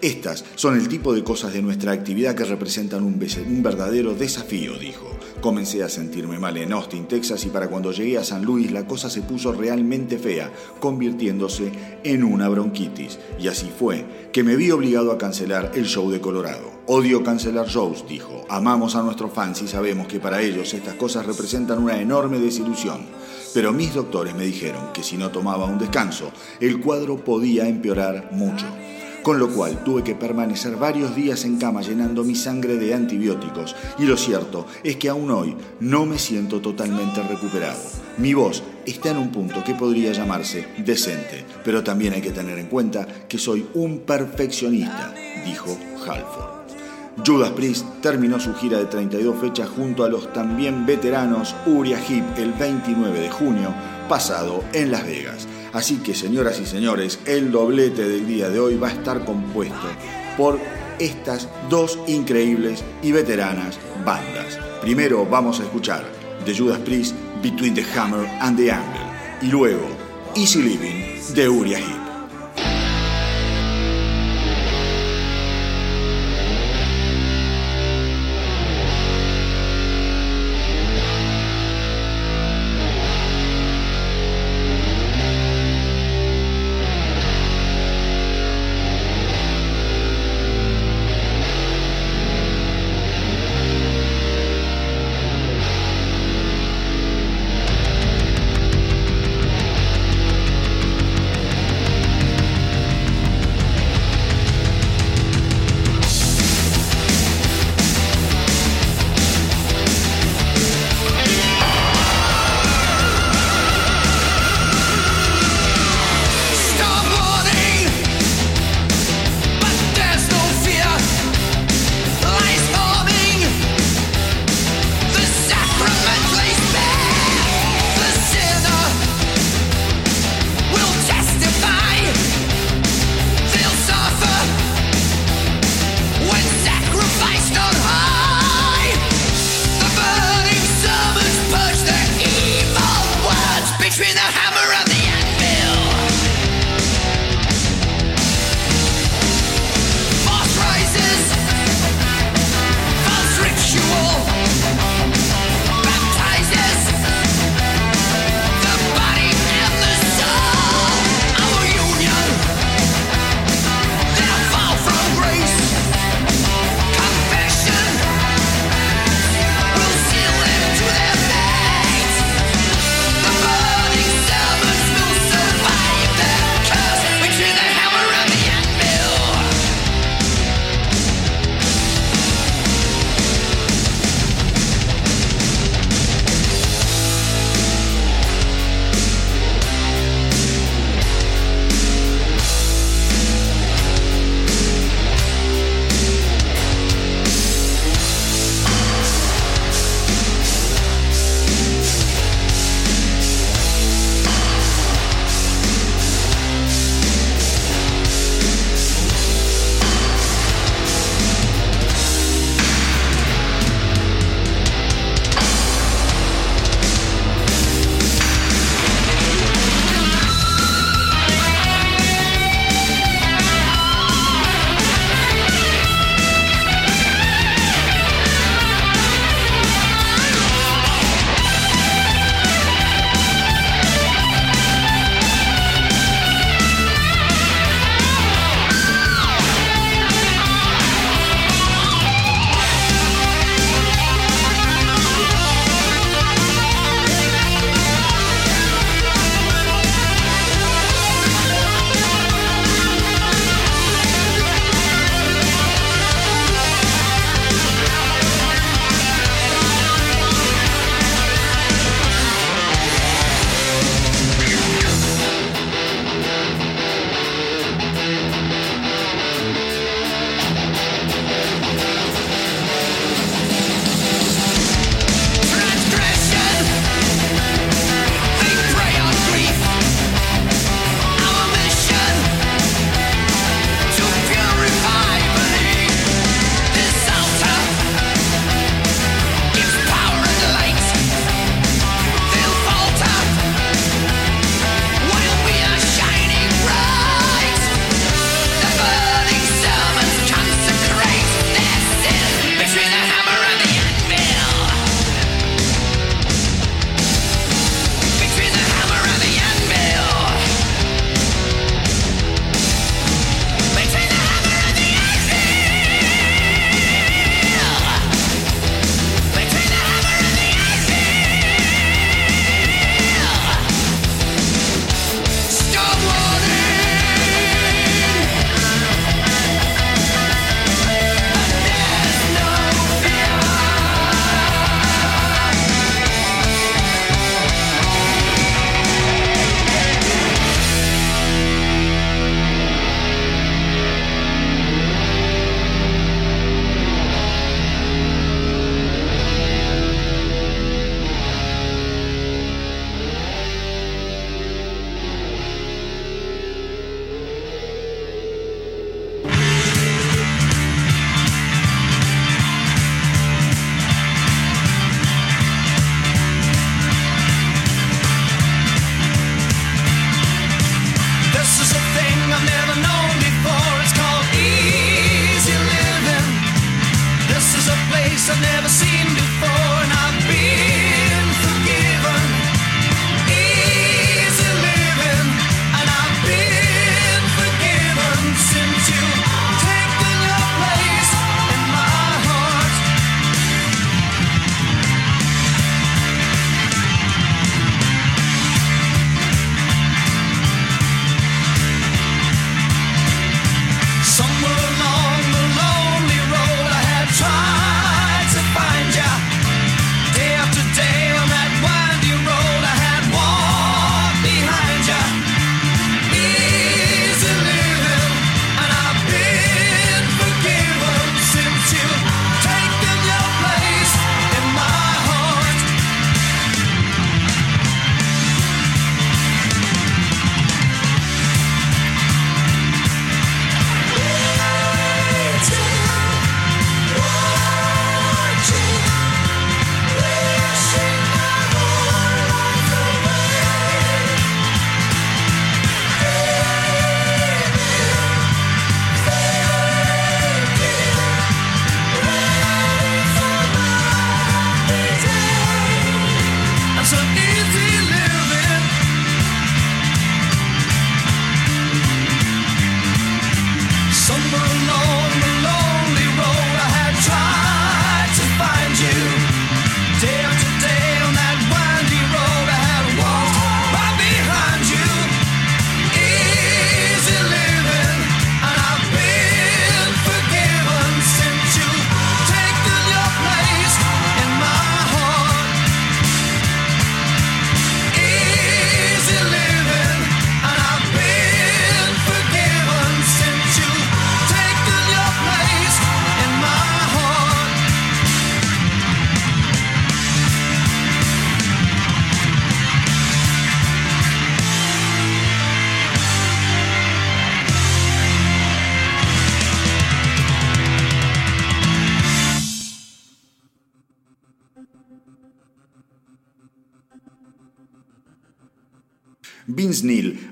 Estas son el tipo de cosas de nuestra actividad que representan un, verdadero desafío, dijo. Comencé a sentirme mal en Austin, Texas, y para cuando llegué a San Luis la cosa se puso realmente fea, convirtiéndose en una bronquitis. Y así fue, que me vi obligado a cancelar el show de Colorado. Odio cancelar shows, dijo. Amamos a nuestros fans y sabemos que para ellos estas cosas representan una enorme desilusión. Pero mis doctores me dijeron que si no tomaba un descanso, el cuadro podía empeorar mucho con lo cual tuve que permanecer varios días en cama llenando mi sangre de antibióticos y lo cierto es que aún hoy no me siento totalmente recuperado. Mi voz está en un punto que podría llamarse decente, pero también hay que tener en cuenta que soy un perfeccionista, dijo Halford. Judas Priest terminó su gira de 32 fechas junto a los también veteranos Uriah Heep el 29 de junio pasado en Las Vegas. Así que, señoras y señores, el doblete del día de hoy va a estar compuesto por estas dos increíbles y veteranas bandas. Primero vamos a escuchar de Judas Priest Between the Hammer and the Angle y luego Easy Living de Uriah Heep.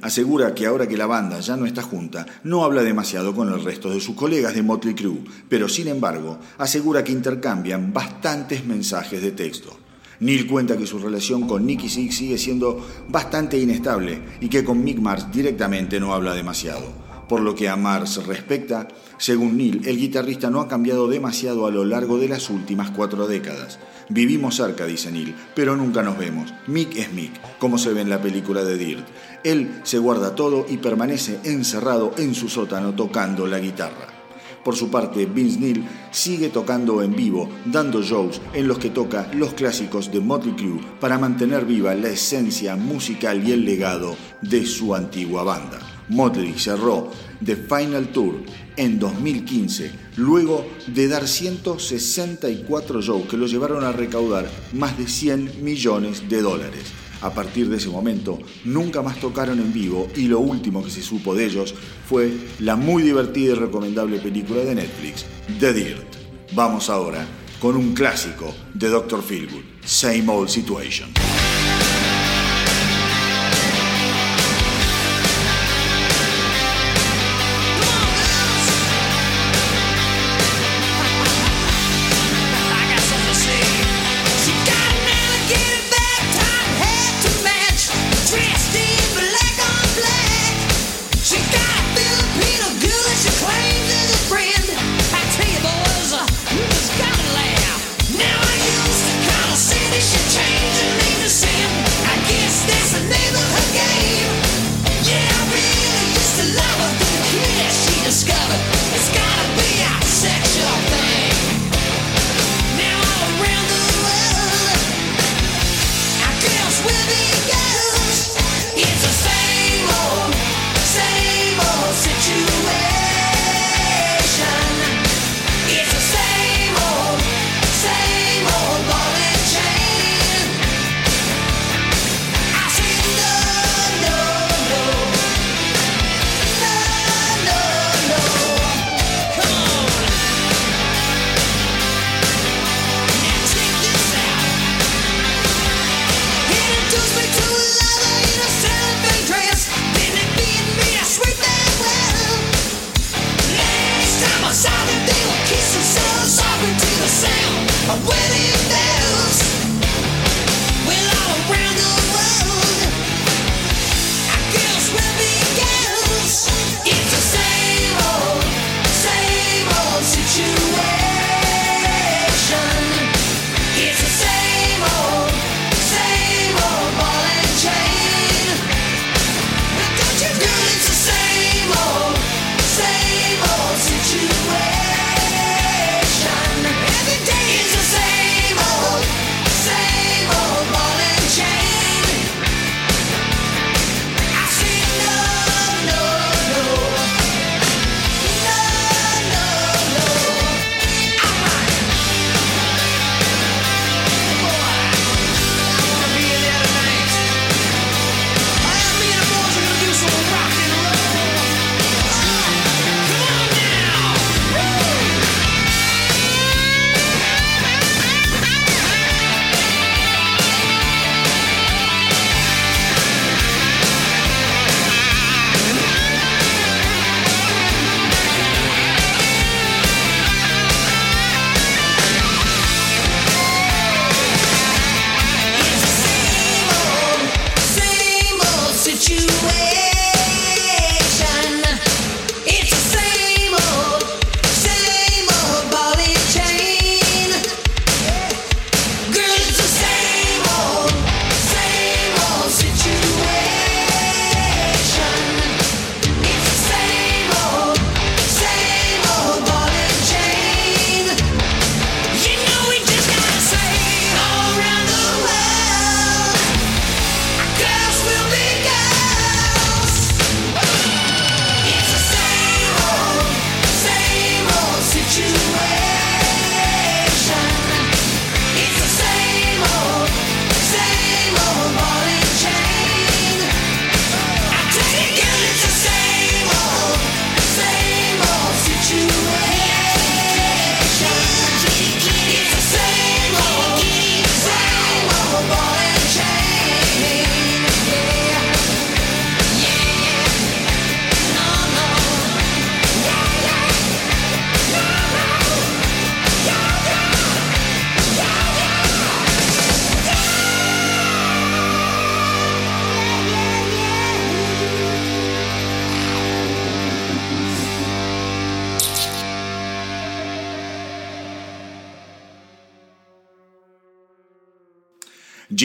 Asegura que ahora que la banda ya no está junta, no habla demasiado con el resto de sus colegas de Motley Crue, pero sin embargo asegura que intercambian bastantes mensajes de texto. Neil cuenta que su relación con Nicky Six sigue siendo bastante inestable y que con Mick Mars directamente no habla demasiado. Por lo que a Mars respecta, según Neil, el guitarrista no ha cambiado demasiado a lo largo de las últimas cuatro décadas. Vivimos cerca, dice Neil, pero nunca nos vemos. Mick es Mick, como se ve en la película de Dirt. Él se guarda todo y permanece encerrado en su sótano tocando la guitarra. Por su parte, Vince Neil sigue tocando en vivo, dando shows en los que toca los clásicos de Motley Crue para mantener viva la esencia musical y el legado de su antigua banda. Motley cerró The Final Tour en 2015, luego de dar 164 shows que lo llevaron a recaudar más de 100 millones de dólares. A partir de ese momento, nunca más tocaron en vivo y lo último que se supo de ellos fue la muy divertida y recomendable película de Netflix, The Dirt. Vamos ahora con un clásico de Dr. Feelgood, Same Old Situation.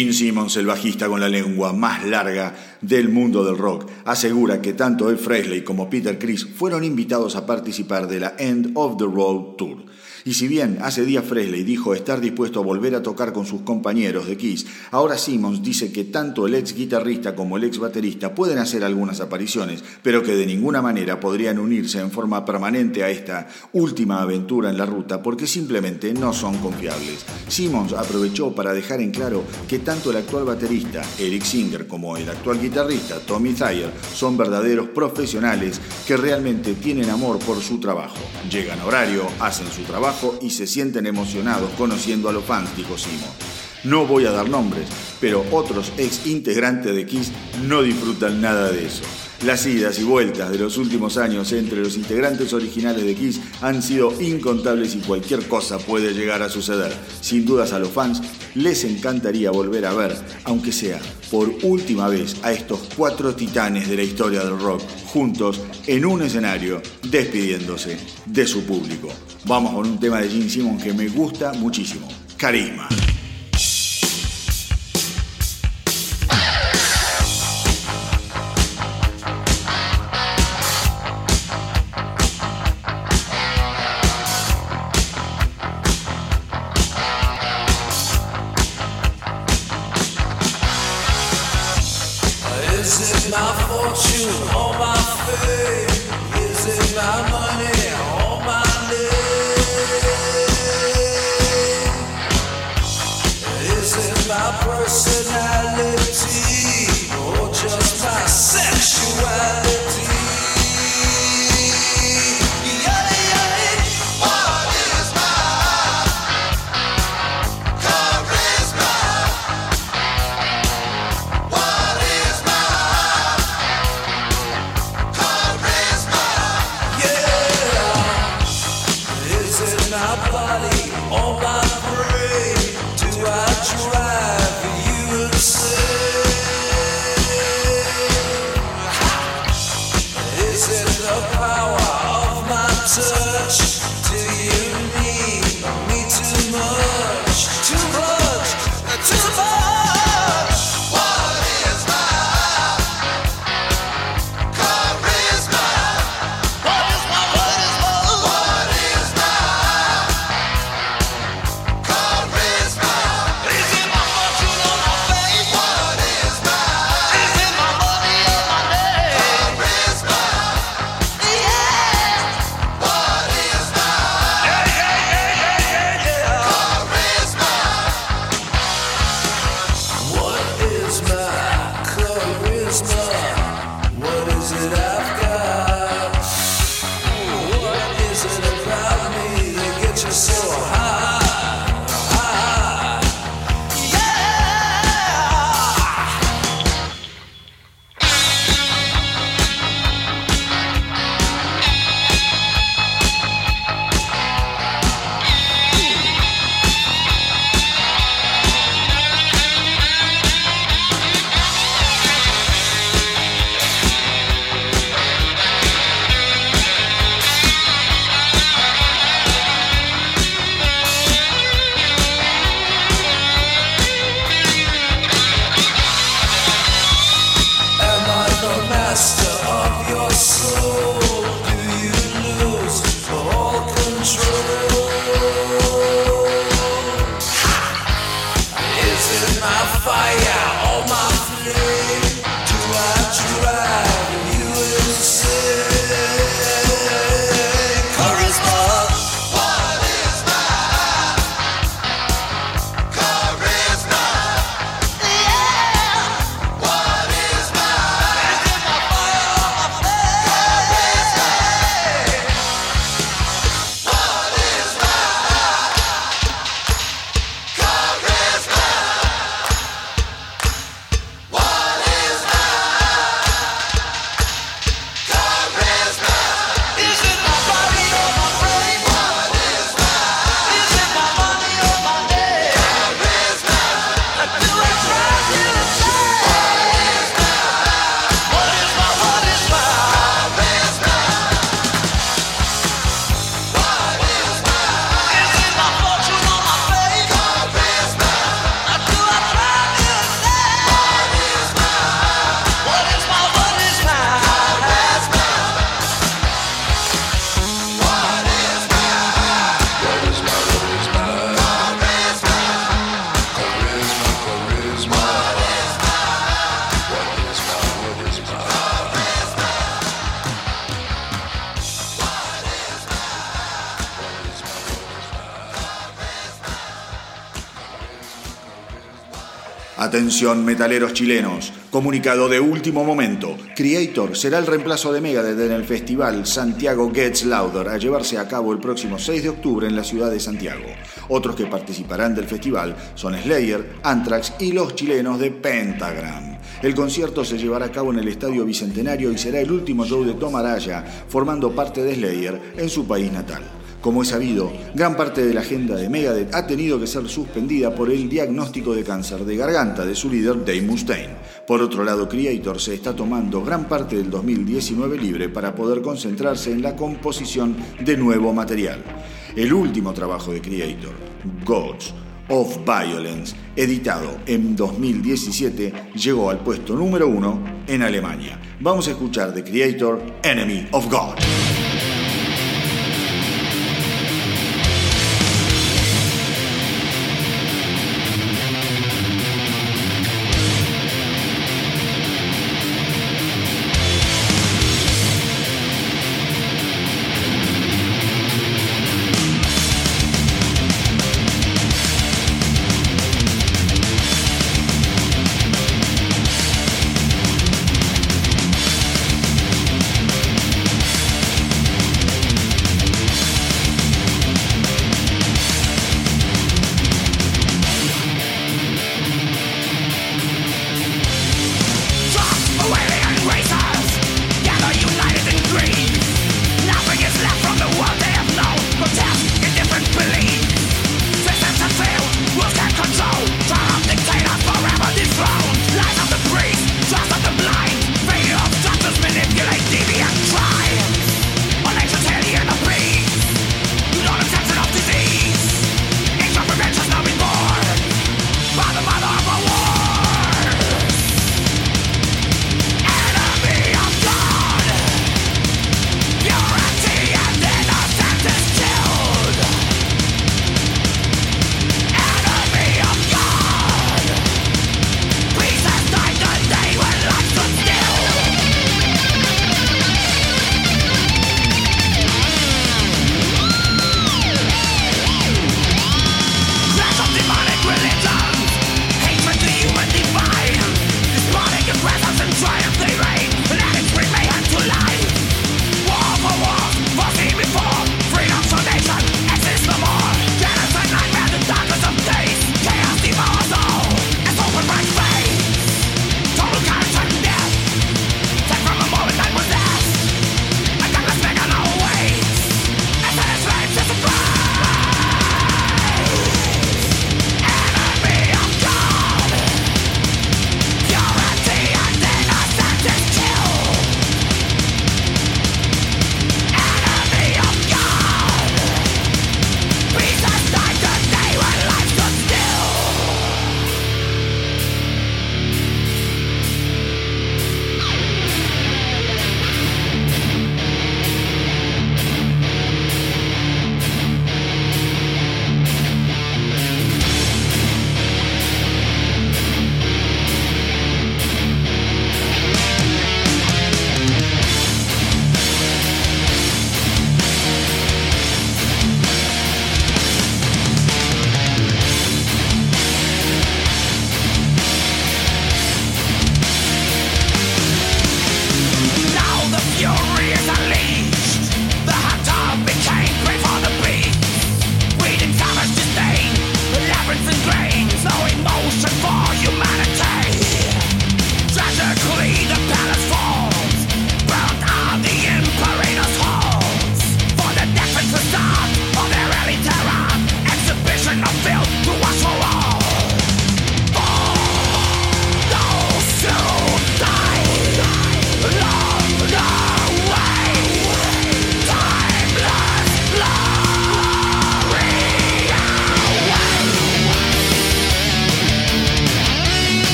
Gene Simmons, el bajista con la lengua más larga del mundo del rock, asegura que tanto el Fresley como Peter Criss fueron invitados a participar de la End of the Road Tour. Y si bien hace días Fresley dijo estar dispuesto a volver a tocar con sus compañeros de Kiss, ahora Simmons dice que tanto el ex guitarrista como el ex baterista pueden hacer algunas apariciones, pero que de ninguna manera podrían unirse en forma permanente a esta última aventura en la ruta porque simplemente no son confiables. Simmons aprovechó para dejar en claro que tanto el actual baterista Eric Singer como el actual guitarrista Tommy Thayer son verdaderos profesionales que realmente tienen amor por su trabajo. Llegan a horario, hacen su trabajo, y se sienten emocionados conociendo a los fans, dijo Simo. No voy a dar nombres, pero otros ex integrantes de Kiss no disfrutan nada de eso. Las idas y vueltas de los últimos años entre los integrantes originales de Kiss han sido incontables y cualquier cosa puede llegar a suceder. Sin dudas a los fans les encantaría volver a ver, aunque sea por última vez, a estos cuatro titanes de la historia del rock juntos en un escenario despidiéndose de su público. Vamos con un tema de Gene Simmons que me gusta muchísimo. Carisma. Atención metaleros chilenos, comunicado de último momento. Creator será el reemplazo de Megadeth en el festival Santiago Gets Louder a llevarse a cabo el próximo 6 de octubre en la ciudad de Santiago. Otros que participarán del festival son Slayer, Anthrax y los chilenos de Pentagram. El concierto se llevará a cabo en el Estadio Bicentenario y será el último show de Tom Araya, formando parte de Slayer en su país natal. Como es sabido, gran parte de la agenda de Megadeth ha tenido que ser suspendida por el diagnóstico de cáncer de garganta de su líder Dave Mustaine. Por otro lado, Creator se está tomando gran parte del 2019 libre para poder concentrarse en la composición de nuevo material. El último trabajo de Creator, Gods of Violence, editado en 2017, llegó al puesto número uno en Alemania. Vamos a escuchar de Creator Enemy of God.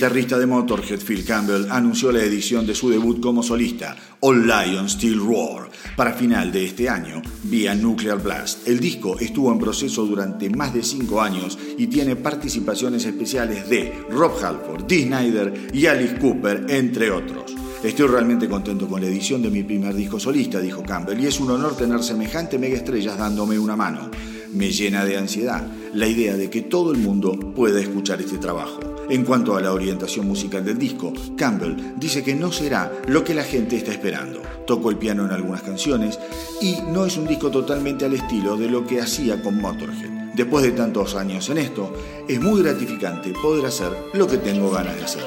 Guitarrista de Motorhead, Phil Campbell, anunció la edición de su debut como solista, All Lions Still Roar, para final de este año, vía Nuclear Blast. El disco estuvo en proceso durante más de cinco años y tiene participaciones especiales de Rob Halford, Dee Snyder y Alice Cooper, entre otros. Estoy realmente contento con la edición de mi primer disco solista, dijo Campbell, y es un honor tener semejante mega estrellas dándome una mano. Me llena de ansiedad la idea de que todo el mundo pueda escuchar este trabajo. En cuanto a la orientación musical del disco, Campbell dice que no será lo que la gente está esperando. Tocó el piano en algunas canciones y no es un disco totalmente al estilo de lo que hacía con Motorhead. Después de tantos años en esto, es muy gratificante poder hacer lo que tengo ganas de hacer.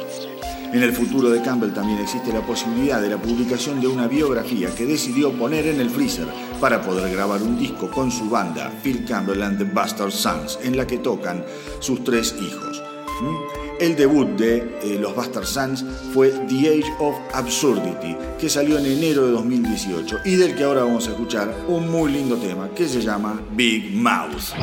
En el futuro de Campbell también existe la posibilidad de la publicación de una biografía que decidió poner en el freezer para poder grabar un disco con su banda, Phil Campbell and the Bastard Sons, en la que tocan sus tres hijos. ¿Mm? El debut de eh, los Bastard Sons fue The Age of Absurdity, que salió en enero de 2018 y del que ahora vamos a escuchar un muy lindo tema que se llama Big Mouth.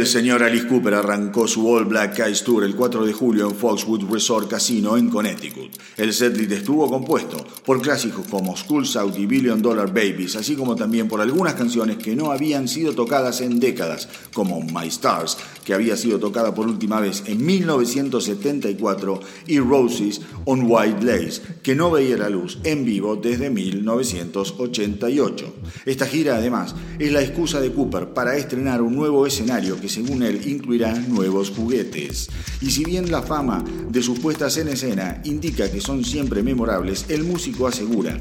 El señor Alice Cooper arrancó su All Black Eyes Tour el 4 de julio en Foxwood Resort Casino en Connecticut. El setlist estuvo compuesto por clásicos como School Out y Billion Dollar Babies, así como también por algunas canciones que no habían sido tocadas en décadas, como My Stars, que había sido tocada por última vez en 1974, y Roses on White Lace, que no veía la luz en vivo desde 1988. Esta gira, además, es la excusa de Cooper para estrenar un nuevo escenario que según él incluirá nuevos juguetes. Y si bien la fama de sus puestas en escena indica que son siempre memorables, el músico asegura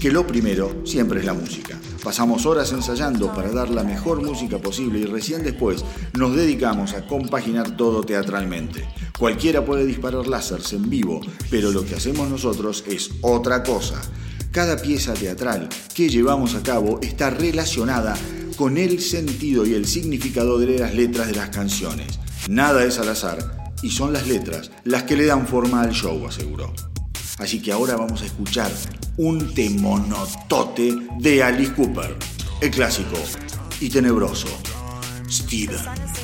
que lo primero siempre es la música. Pasamos horas ensayando para dar la mejor música posible y recién después nos dedicamos a compaginar todo teatralmente. Cualquiera puede disparar láseres en vivo, pero lo que hacemos nosotros es otra cosa. Cada pieza teatral que llevamos a cabo está relacionada con el sentido y el significado de las letras de las canciones. Nada es al azar y son las letras las que le dan forma al show, aseguró. Así que ahora vamos a escuchar un temonotote de Alice Cooper, el clásico y tenebroso Steven.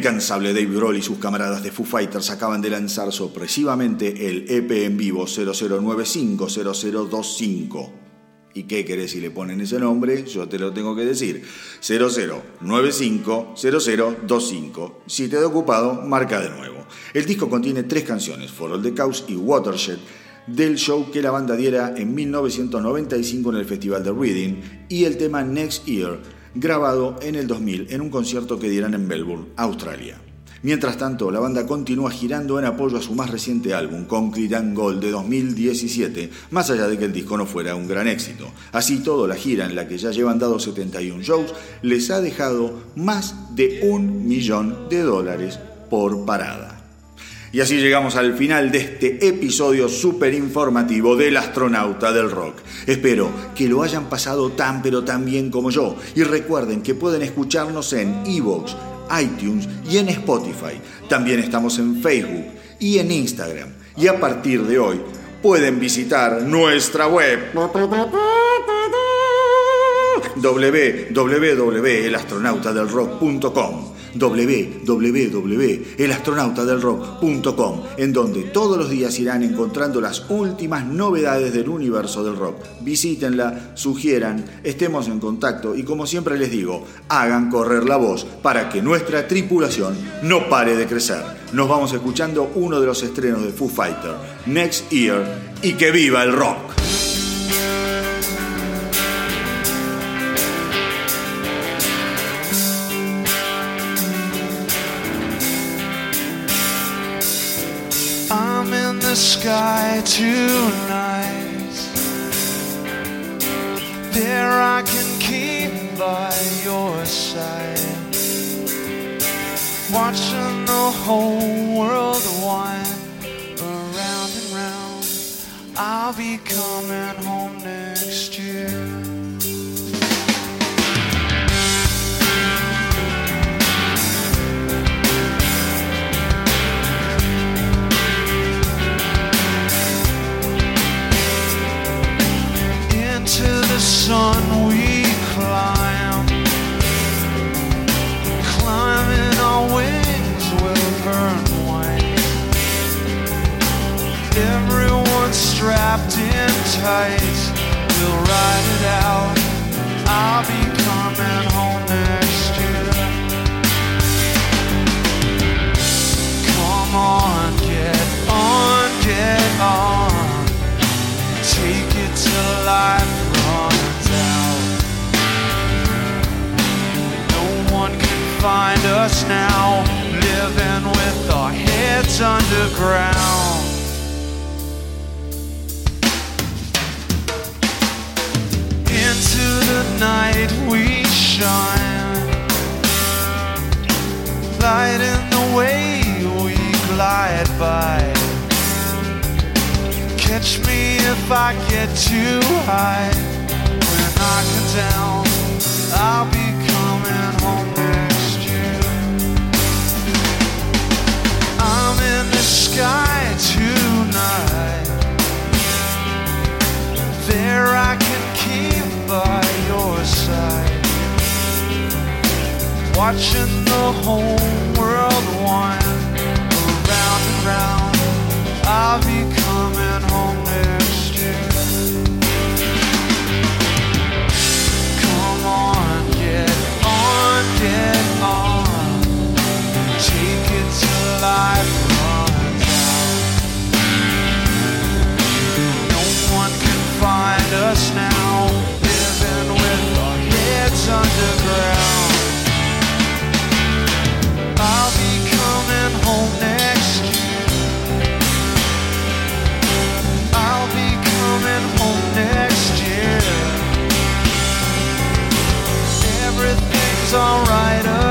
Incansable Dave Grohl y sus camaradas de Foo Fighters acaban de lanzar sorpresivamente el EP en vivo 00950025. ¿Y qué querés si le ponen ese nombre? Yo te lo tengo que decir. 00950025. Si te da ocupado, marca de nuevo. El disco contiene tres canciones, For All the Cows y Watershed, del show que la banda diera en 1995 en el Festival de Reading y el tema Next Year grabado en el 2000 en un concierto que dieran en Melbourne, Australia. Mientras tanto, la banda continúa girando en apoyo a su más reciente álbum, Concrete and Gold de 2017, más allá de que el disco no fuera un gran éxito. Así todo, la gira en la que ya llevan dado 71 shows les ha dejado más de un millón de dólares por parada. Y así llegamos al final de este episodio súper informativo del astronauta del rock. Espero que lo hayan pasado tan pero tan bien como yo. Y recuerden que pueden escucharnos en Evox, iTunes y en Spotify. También estamos en Facebook y en Instagram. Y a partir de hoy pueden visitar nuestra web www.elastronautadelrock.com www.elastronautadelrock.com, en donde todos los días irán encontrando las últimas novedades del universo del rock. Visítenla, sugieran, estemos en contacto y como siempre les digo, hagan correr la voz para que nuestra tripulación no pare de crecer. Nos vamos escuchando uno de los estrenos de Foo Fighter, Next Year, y que viva el rock. The sky tonight. There I can keep by your side, watching the whole world wind around and round. I'll be coming home next year. Tight. We'll ride it out. I'll be coming home next year. Come on, get on, get on. Take it to life. Runs out. No one can find us now, living with our heads underground. Night we shine, lighting the way we glide by. Catch me if I get too high. When I come down, I'll be coming home. Next year. I'm in the sky tonight. There I can keep by your side, watching the whole world wind around and round. I'll be coming home next year. Come on, get on, get on. Take it to life runs out. No one can find us now, underground. I'll be coming home next year. I'll be coming home next year. Everything's alright uh.